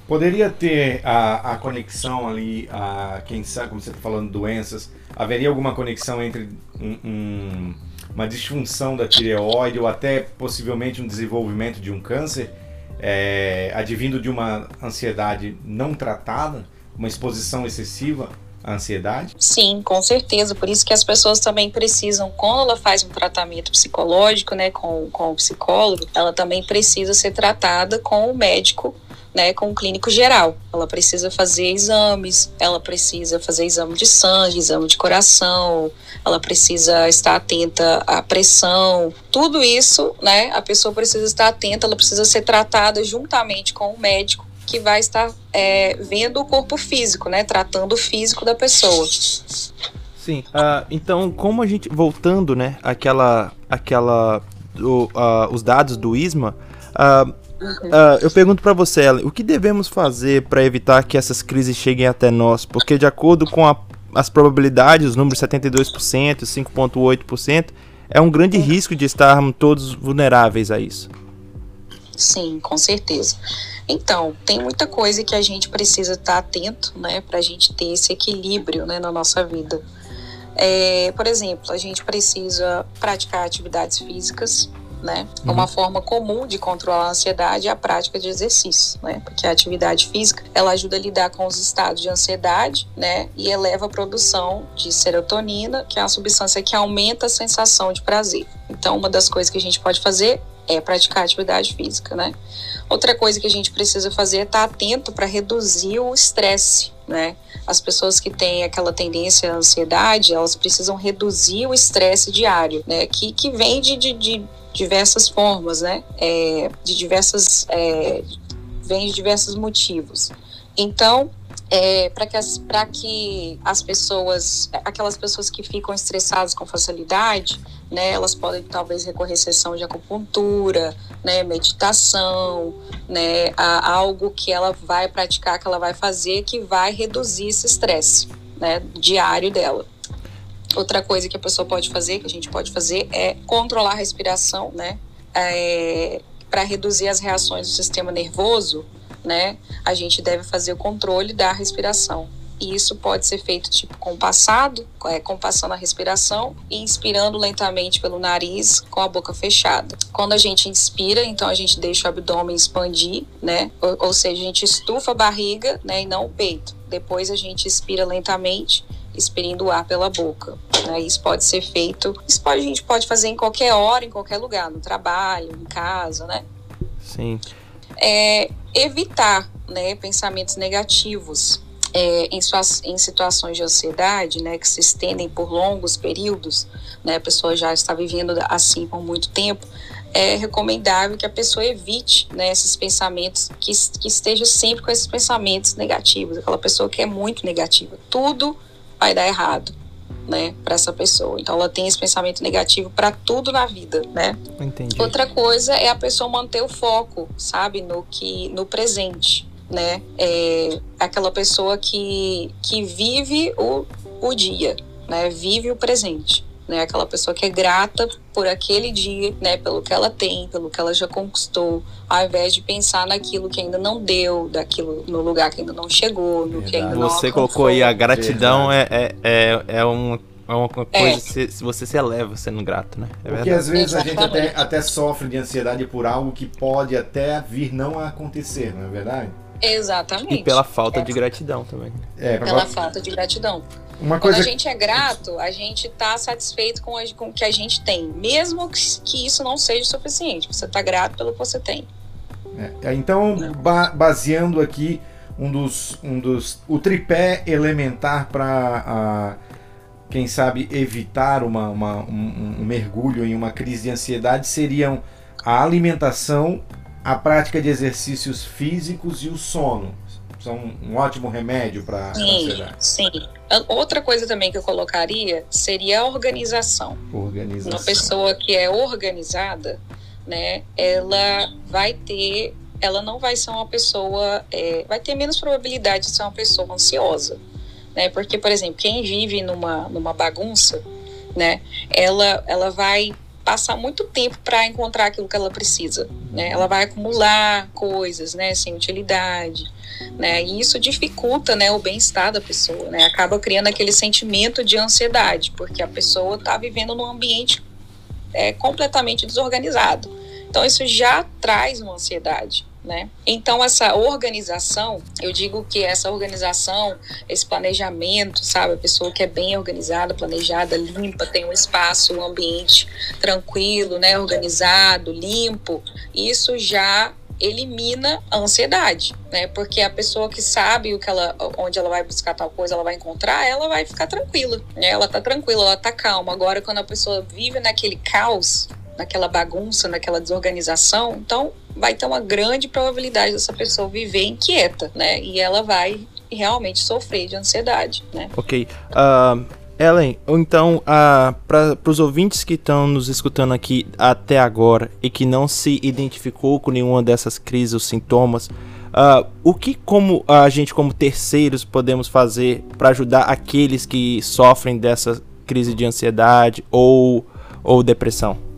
Poderia ter a, a conexão ali, a, quem sabe, como você está falando, doenças, haveria alguma conexão entre um, um, uma disfunção da tireoide ou até possivelmente um desenvolvimento de um câncer é, advindo de uma ansiedade não tratada, uma exposição excessiva a ansiedade? Sim, com certeza. Por isso que as pessoas também precisam, quando ela faz um tratamento psicológico, né, com, com o psicólogo, ela também precisa ser tratada com o médico né, com o clínico geral. Ela precisa fazer exames, ela precisa fazer exame de sangue, exame de coração, ela precisa estar atenta à pressão. Tudo isso, né, a pessoa precisa estar atenta, ela precisa ser tratada juntamente com o médico que vai estar é, vendo o corpo físico, né, tratando o físico da pessoa. Sim. Uh, então, como a gente voltando, né, aquela, aquela, o, uh, os dados do ISMA, uh, Uh, eu pergunto para você, Ellen, o que devemos fazer para evitar que essas crises cheguem até nós? Porque de acordo com a, as probabilidades, os números 72%, 5,8%, é um grande uhum. risco de estarmos todos vulneráveis a isso. Sim, com certeza. Então, tem muita coisa que a gente precisa estar atento, né, para a gente ter esse equilíbrio, né, na nossa vida. É, por exemplo, a gente precisa praticar atividades físicas, né? Uhum. Uma forma comum de controlar a ansiedade é a prática de exercício, né? Porque a atividade física, ela ajuda a lidar com os estados de ansiedade, né? E eleva a produção de serotonina, que é uma substância que aumenta a sensação de prazer. Então, uma das coisas que a gente pode fazer é praticar atividade física, né? Outra coisa que a gente precisa fazer é estar atento para reduzir o estresse, né? As pessoas que têm aquela tendência à ansiedade, elas precisam reduzir o estresse diário, né? Que, que vem de, de, de diversas formas, né? É, de diversas. É, vem de diversos motivos. Então, é, para que, as, que as pessoas, aquelas pessoas que ficam estressadas com facilidade, né, elas podem talvez recorrer a sessão de acupuntura, né, meditação, né, a, algo que ela vai praticar, que ela vai fazer, que vai reduzir esse estresse, né, diário dela. Outra coisa que a pessoa pode fazer, que a gente pode fazer, é controlar a respiração, né? É, para reduzir as reações do sistema nervoso, né? A gente deve fazer o controle da respiração. E isso pode ser feito tipo compassado, é, compassando a respiração e inspirando lentamente pelo nariz com a boca fechada. Quando a gente inspira, então a gente deixa o abdômen expandir, né? Ou, ou seja, a gente estufa a barriga, né? E não o peito. Depois a gente expira lentamente expelindo o ar pela boca. Né? Isso pode ser feito, isso pode, a gente pode fazer em qualquer hora, em qualquer lugar, no trabalho, em casa, né? Sim. É, evitar né, pensamentos negativos é, em, suas, em situações de ansiedade, né, que se estendem por longos períodos, né, a pessoa já está vivendo assim por muito tempo, é recomendável que a pessoa evite né, esses pensamentos, que, que esteja sempre com esses pensamentos negativos, aquela pessoa que é muito negativa. Tudo vai dar errado, né, para essa pessoa. Então ela tem esse pensamento negativo para tudo na vida, né? Entendi. Outra coisa é a pessoa manter o foco, sabe, no que no presente, né? É aquela pessoa que que vive o, o dia, né? Vive o presente né? Aquela pessoa que é grata por aquele dia, né? Pelo que ela tem, pelo que ela já conquistou, ao invés de pensar naquilo que ainda não deu, daquilo no lugar que ainda não chegou, no Verdade. que ainda não Você colocou aí a gratidão é, é, é, é um é uma coisa é. se, se você se eleva sendo grato, né? É Porque às vezes Exatamente. a gente até, até sofre de ansiedade por algo que pode até vir não a acontecer, não é verdade? Exatamente. E pela falta é. de gratidão também. É, pela falta de gratidão. Uma Quando a gente é grato, a gente está satisfeito com, a, com o que a gente tem, mesmo que, isso não seja suficiente. Você está grato pelo que você tem. É, é então, ba baseando aqui um dos, um dos, o tripé elementar para quem sabe evitar uma, uma um, um mergulho em uma crise de ansiedade seriam a alimentação, a prática de exercícios físicos e o sono são um ótimo remédio para a ansiedade. Sim. Outra coisa também que eu colocaria seria a organização. Organização. Uma pessoa que é organizada, né, ela vai ter, ela não vai ser uma pessoa, é, vai ter menos probabilidade de ser uma pessoa ansiosa, né? Porque, por exemplo, quem vive numa, numa bagunça, né, ela, ela vai passar muito tempo para encontrar aquilo que ela precisa, né? Ela vai acumular coisas, né, sem utilidade né? E isso dificulta, né, o bem-estar da pessoa, né? Acaba criando aquele sentimento de ansiedade, porque a pessoa está vivendo num ambiente é, completamente desorganizado. Então isso já traz uma ansiedade. Né? Então essa organização, eu digo que essa organização, esse planejamento, sabe, a pessoa que é bem organizada, planejada, limpa, tem um espaço, um ambiente tranquilo, né, organizado, limpo, isso já elimina a ansiedade, né? Porque a pessoa que sabe o que ela, onde ela vai buscar tal coisa, ela vai encontrar, ela vai ficar tranquila, né? Ela tá tranquila, ela tá calma. Agora, quando a pessoa vive naquele caos, naquela bagunça, naquela desorganização, então vai ter uma grande probabilidade dessa pessoa viver inquieta, né? E ela vai realmente sofrer de ansiedade, né? Ok. Uh, Ellen, então, uh, para os ouvintes que estão nos escutando aqui até agora e que não se identificou com nenhuma dessas crises ou sintomas, uh, o que como a gente como terceiros podemos fazer para ajudar aqueles que sofrem dessa crise de ansiedade ou, ou depressão?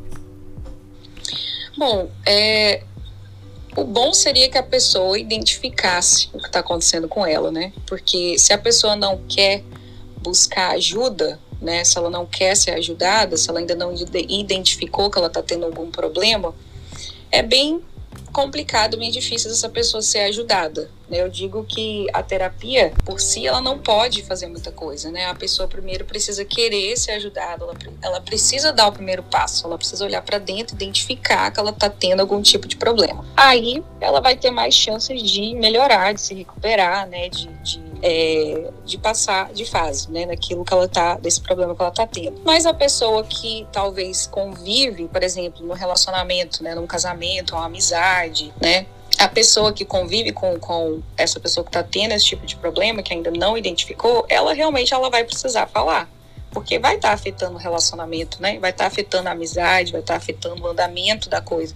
Bom, é, o bom seria que a pessoa identificasse o que está acontecendo com ela, né? Porque se a pessoa não quer buscar ajuda, né? Se ela não quer ser ajudada, se ela ainda não identificou que ela está tendo algum problema, é bem complicado, bem difícil essa pessoa ser ajudada. Eu digo que a terapia, por si, ela não pode fazer muita coisa, né? A pessoa primeiro precisa querer ser ajudada, ela, ela precisa dar o primeiro passo, ela precisa olhar para dentro, identificar que ela está tendo algum tipo de problema. Aí ela vai ter mais chances de melhorar, de se recuperar, né? De, de é, de passar de fase, né, naquilo que ela tá, desse problema que ela tá tendo. Mas a pessoa que talvez convive, por exemplo, no relacionamento, né, num casamento, uma amizade, né, a pessoa que convive com, com essa pessoa que está tendo esse tipo de problema, que ainda não identificou, ela realmente ela vai precisar falar. Porque vai estar tá afetando o relacionamento, né? Vai estar tá afetando a amizade, vai estar tá afetando o andamento da coisa.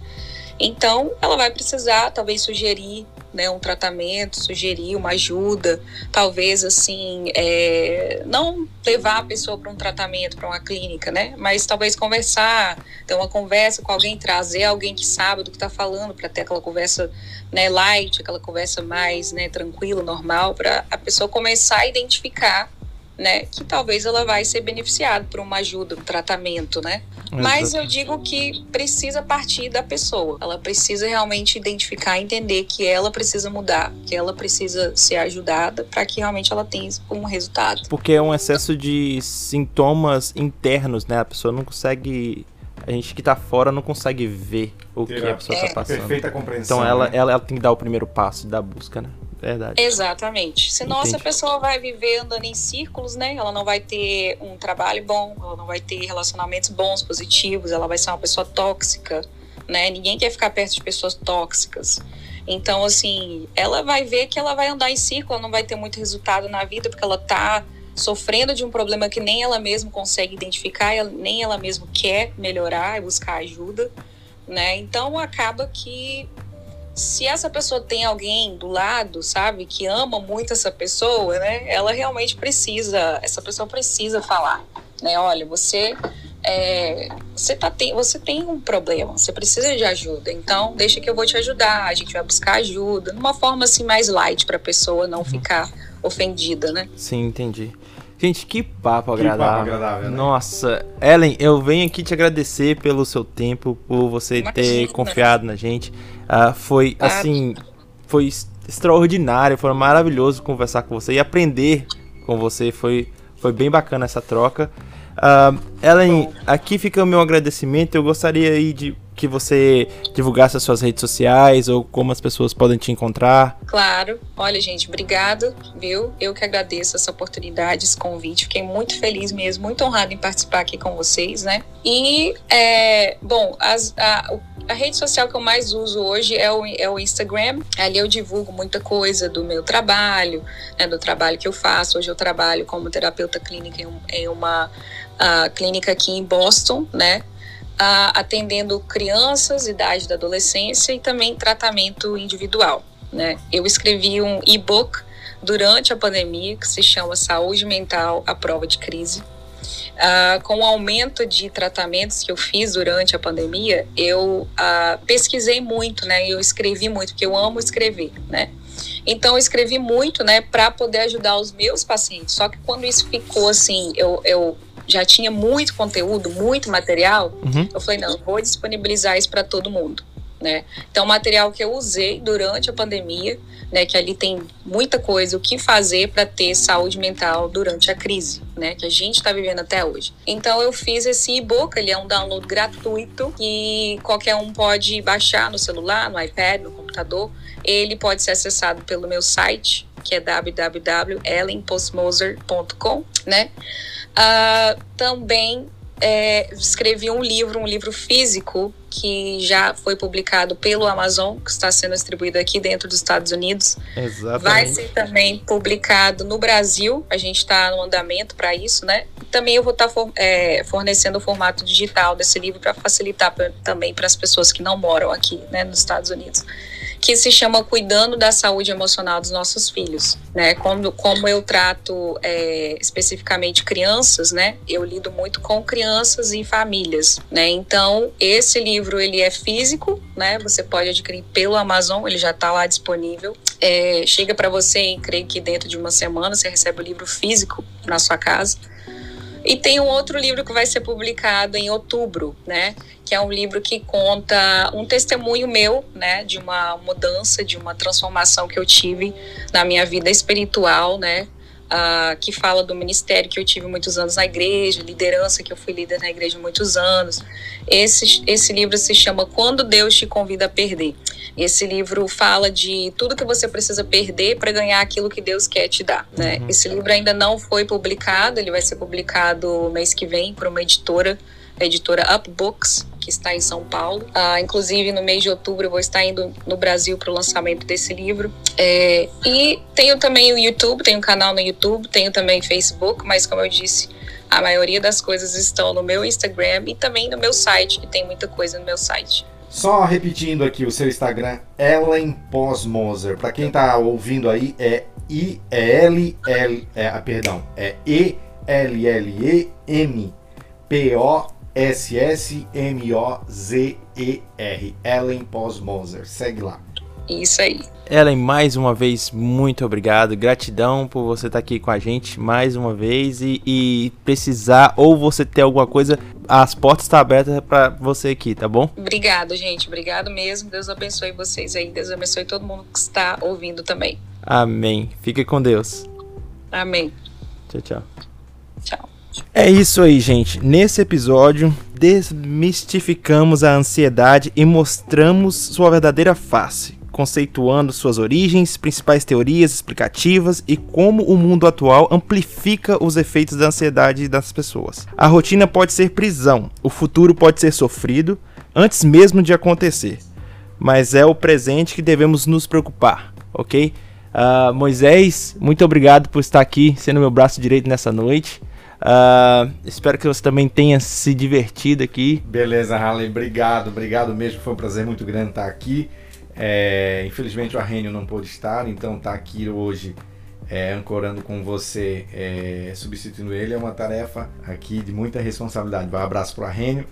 Então, ela vai precisar, talvez, sugerir né, um tratamento, sugerir uma ajuda, talvez assim, é, não levar a pessoa para um tratamento, para uma clínica, né, mas talvez conversar, ter uma conversa com alguém, trazer alguém que sabe do que está falando, para ter aquela conversa né, light, aquela conversa mais né, tranquila, normal, para a pessoa começar a identificar né, que talvez ela vai ser beneficiada por uma ajuda, um tratamento, né? Mas eu digo que precisa partir da pessoa. Ela precisa realmente identificar, entender que ela precisa mudar, que ela precisa ser ajudada para que realmente ela tenha um resultado. Porque é um excesso de sintomas internos, né? A pessoa não consegue a gente que tá fora não consegue ver o que a pessoa tá é. tá passando. Perfeita compreensão. Então ela, né? ela, ela, tem que dar o primeiro passo da busca, né? Verdade. Exatamente. Senão Entendi. essa pessoa vai viver andando em círculos, né? Ela não vai ter um trabalho bom, ela não vai ter relacionamentos bons, positivos, ela vai ser uma pessoa tóxica, né? Ninguém quer ficar perto de pessoas tóxicas. Então, assim, ela vai ver que ela vai andar em círculo, ela não vai ter muito resultado na vida, porque ela tá sofrendo de um problema que nem ela mesma consegue identificar, nem ela mesma quer melhorar e buscar ajuda, né? Então acaba que se essa pessoa tem alguém do lado, sabe, que ama muito essa pessoa, né, ela realmente precisa, essa pessoa precisa falar, né, olha, você é, você, tá, tem, você tem um problema, você precisa de ajuda, então deixa que eu vou te ajudar, a gente vai buscar ajuda, numa forma assim mais light para a pessoa não uhum. ficar ofendida, né? Sim, entendi. Gente, que papo agradável. Que papo agradável né? Nossa, Ellen, eu venho aqui te agradecer pelo seu tempo, por você Imagina. ter confiado na gente. Uh, foi, ah. assim, foi extraordinário, foi maravilhoso conversar com você e aprender com você. Foi, foi bem bacana essa troca. Uh, Ellen, aqui fica o meu agradecimento. Eu gostaria aí de que você divulgasse as suas redes sociais ou como as pessoas podem te encontrar. Claro. Olha, gente, obrigado, viu? Eu que agradeço essa oportunidade, esse convite. Fiquei muito feliz mesmo, muito honrado em participar aqui com vocês, né? E, é, bom, as, a, a rede social que eu mais uso hoje é o, é o Instagram. Ali eu divulgo muita coisa do meu trabalho, né, do trabalho que eu faço. Hoje eu trabalho como terapeuta clínica em, em uma uh, clínica aqui em Boston, né? Uh, atendendo crianças, idade da adolescência e também tratamento individual. Né? Eu escrevi um e-book durante a pandemia que se chama Saúde Mental à Prova de Crise. Uh, com o aumento de tratamentos que eu fiz durante a pandemia, eu uh, pesquisei muito, né? Eu escrevi muito, porque eu amo escrever, né? Então, eu escrevi muito, né, para poder ajudar os meus pacientes. Só que quando isso ficou assim, eu, eu já tinha muito conteúdo, muito material, uhum. eu falei, não, vou disponibilizar isso para todo mundo. né? Então, material que eu usei durante a pandemia, né? Que ali tem muita coisa, o que fazer para ter saúde mental durante a crise, né? Que a gente está vivendo até hoje. Então, eu fiz esse e-book, ele é um download gratuito que qualquer um pode baixar no celular, no iPad, no computador. Ele pode ser acessado pelo meu site, que é www.ellenpostmoser.com, né? Uh, também é, escrevi um livro, um livro físico, que já foi publicado pelo Amazon, que está sendo distribuído aqui dentro dos Estados Unidos. Exatamente. Vai ser também publicado no Brasil, a gente está no andamento para isso, né? Também eu vou estar tá é, fornecendo o formato digital desse livro para facilitar pra, também para as pessoas que não moram aqui, né, nos Estados Unidos que se chama Cuidando da Saúde Emocional dos Nossos Filhos, né? Como, como eu trato é, especificamente crianças, né? Eu lido muito com crianças e famílias, né? Então, esse livro, ele é físico, né? Você pode adquirir pelo Amazon, ele já está lá disponível. É, chega para você, creio que dentro de uma semana você recebe o livro físico na sua casa. E tem um outro livro que vai ser publicado em outubro, né? Que é um livro que conta um testemunho meu, né? De uma mudança, de uma transformação que eu tive na minha vida espiritual, né? Uh, que fala do ministério que eu tive muitos anos na igreja, liderança que eu fui líder na igreja muitos anos. Esse, esse livro se chama Quando Deus Te Convida a Perder. Esse livro fala de tudo que você precisa perder para ganhar aquilo que Deus quer te dar. Né? Uhum. Esse livro ainda não foi publicado, ele vai ser publicado mês que vem por uma editora, editora Up Books, que está em São Paulo. Ah, inclusive, no mês de outubro, eu vou estar indo no Brasil para o lançamento desse livro. É, e tenho também o YouTube, tenho um canal no YouTube, tenho também Facebook, mas como eu disse, a maioria das coisas estão no meu Instagram e também no meu site, que tem muita coisa no meu site. Só repetindo aqui o seu Instagram, Ellen Posmoser. Para quem tá ouvindo aí, é I L L, é, ah, perdão, é E L L E M P O S S M O Z E R. Ellen Posmoser. Segue lá. Isso aí. Ellen, mais uma vez, muito obrigado. Gratidão por você estar aqui com a gente mais uma vez e, e precisar ou você ter alguma coisa, as portas estão abertas para você aqui, tá bom? Obrigado, gente. Obrigado mesmo. Deus abençoe vocês aí. Deus abençoe todo mundo que está ouvindo também. Amém. Fique com Deus. Amém. Tchau, tchau. É isso aí, gente. Nesse episódio, desmistificamos a ansiedade e mostramos sua verdadeira face conceituando suas origens, principais teorias explicativas e como o mundo atual amplifica os efeitos da ansiedade das pessoas. A rotina pode ser prisão, o futuro pode ser sofrido antes mesmo de acontecer, mas é o presente que devemos nos preocupar, ok? Uh, Moisés, muito obrigado por estar aqui sendo meu braço direito nessa noite. Uh, espero que você também tenha se divertido aqui. Beleza, Harley, obrigado, obrigado mesmo. Foi um prazer muito grande estar aqui. É, infelizmente o Arrênio não pôde estar, então tá aqui hoje é, ancorando com você, é, substituindo ele, é uma tarefa aqui de muita responsabilidade. Um abraço pro Arrênio.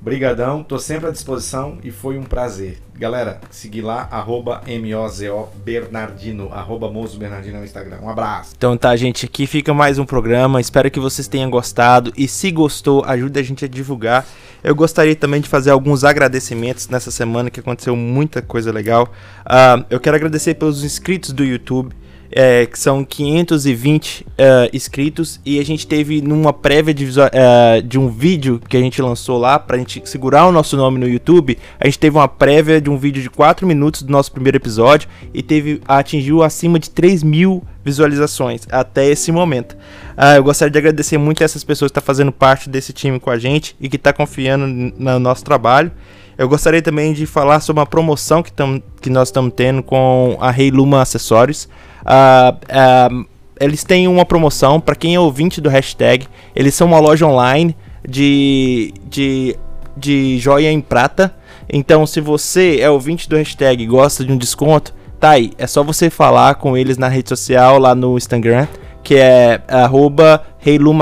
Brigadão, tô sempre à disposição e foi um prazer. Galera, seguir lá, arroba M-O-Z-O Bernardino, arroba Mozo Bernardino no Instagram. Um abraço. Então tá, gente, aqui fica mais um programa. Espero que vocês tenham gostado. E se gostou, ajude a gente a divulgar. Eu gostaria também de fazer alguns agradecimentos nessa semana que aconteceu muita coisa legal. Uh, eu quero agradecer pelos inscritos do YouTube é, que são 520 uh, é, inscritos, e a gente teve numa prévia de, uh, de, um vídeo que a gente lançou lá, pra gente segurar o nosso nome no YouTube, a gente teve uma prévia de um vídeo de 4 minutos do nosso primeiro episódio, e teve atingiu acima de 3 mil visualizações até esse momento. Uh, eu gostaria de agradecer muito a essas pessoas que estão tá fazendo parte desse time com a gente e que estão tá confiando no nosso trabalho. Eu gostaria também de falar sobre uma promoção que, tam, que nós estamos tendo com a Rei Luma Acessórios. Uh, uh, eles têm uma promoção para quem é ouvinte do hashtag. Eles são uma loja online de, de, de joia em prata. Então, se você é ouvinte do hashtag e gosta de um desconto, tá aí. É só você falar com eles na rede social, lá no Instagram, que é arroba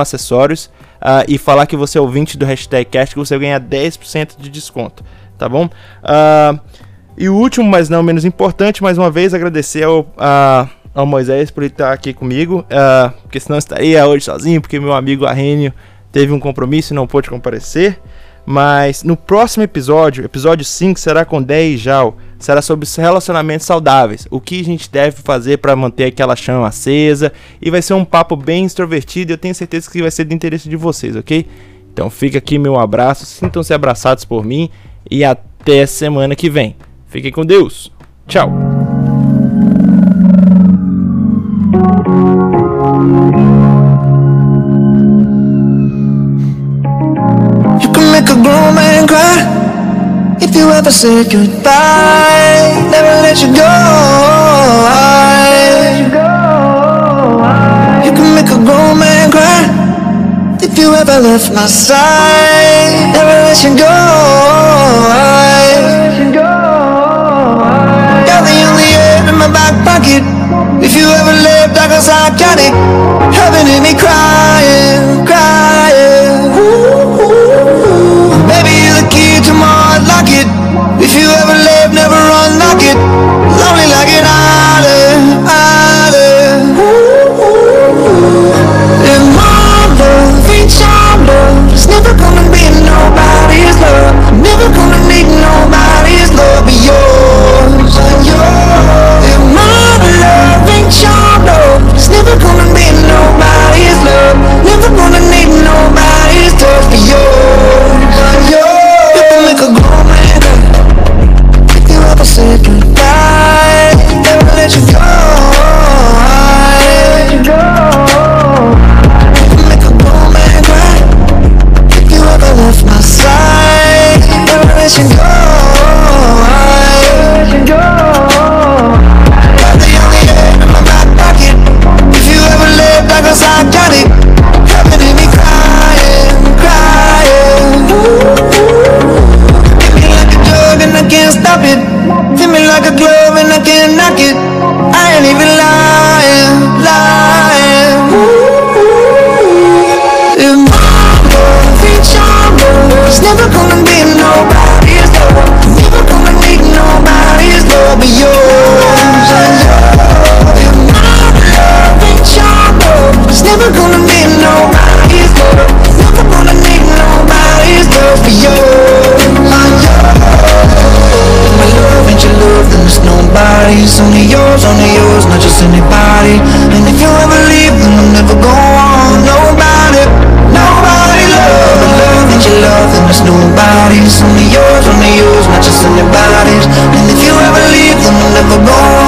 Acessórios, uh, e falar que você é ouvinte do hashtag cast, que você ganha 10% de desconto tá bom? Uh, e o último, mas não menos importante, mais uma vez agradecer ao, uh, ao Moisés por estar aqui comigo, uh, porque senão estaria hoje sozinho, porque meu amigo Arrênio teve um compromisso e não pôde comparecer. Mas no próximo episódio, episódio 5, será com 10 Jal. Será sobre relacionamentos saudáveis. O que a gente deve fazer para manter aquela chama acesa. E vai ser um papo bem extrovertido. Eu tenho certeza que vai ser do interesse de vocês, ok? Então fica aqui meu abraço. Sintam-se abraçados por mim. E até semana que vem. Fiquem com Deus. Tchau. You can make a grown man cry if you ever say goodbye. Never let you go. You can make a grown man cry if you ever left my side. Never let you go. You're the only air in my back pocket cause I got it. Having me crying, crying. like a grown man. Pick you up and say goodbye Never let you go. Never let you go Like you my side Never let you go. It's nobody's. Only yours, only yours, not just anybody's. And if you ever leave, then I'll never go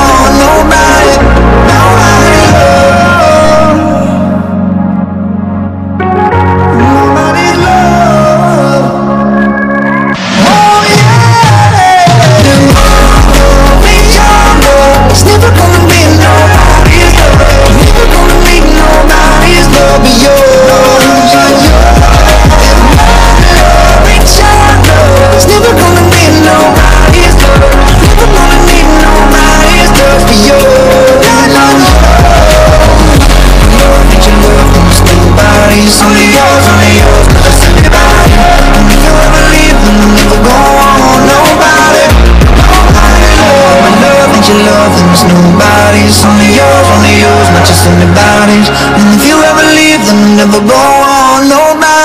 nobody's. Only yours, only yours, not just anybody's. And if you ever leave, then I'll never go on. Nobody.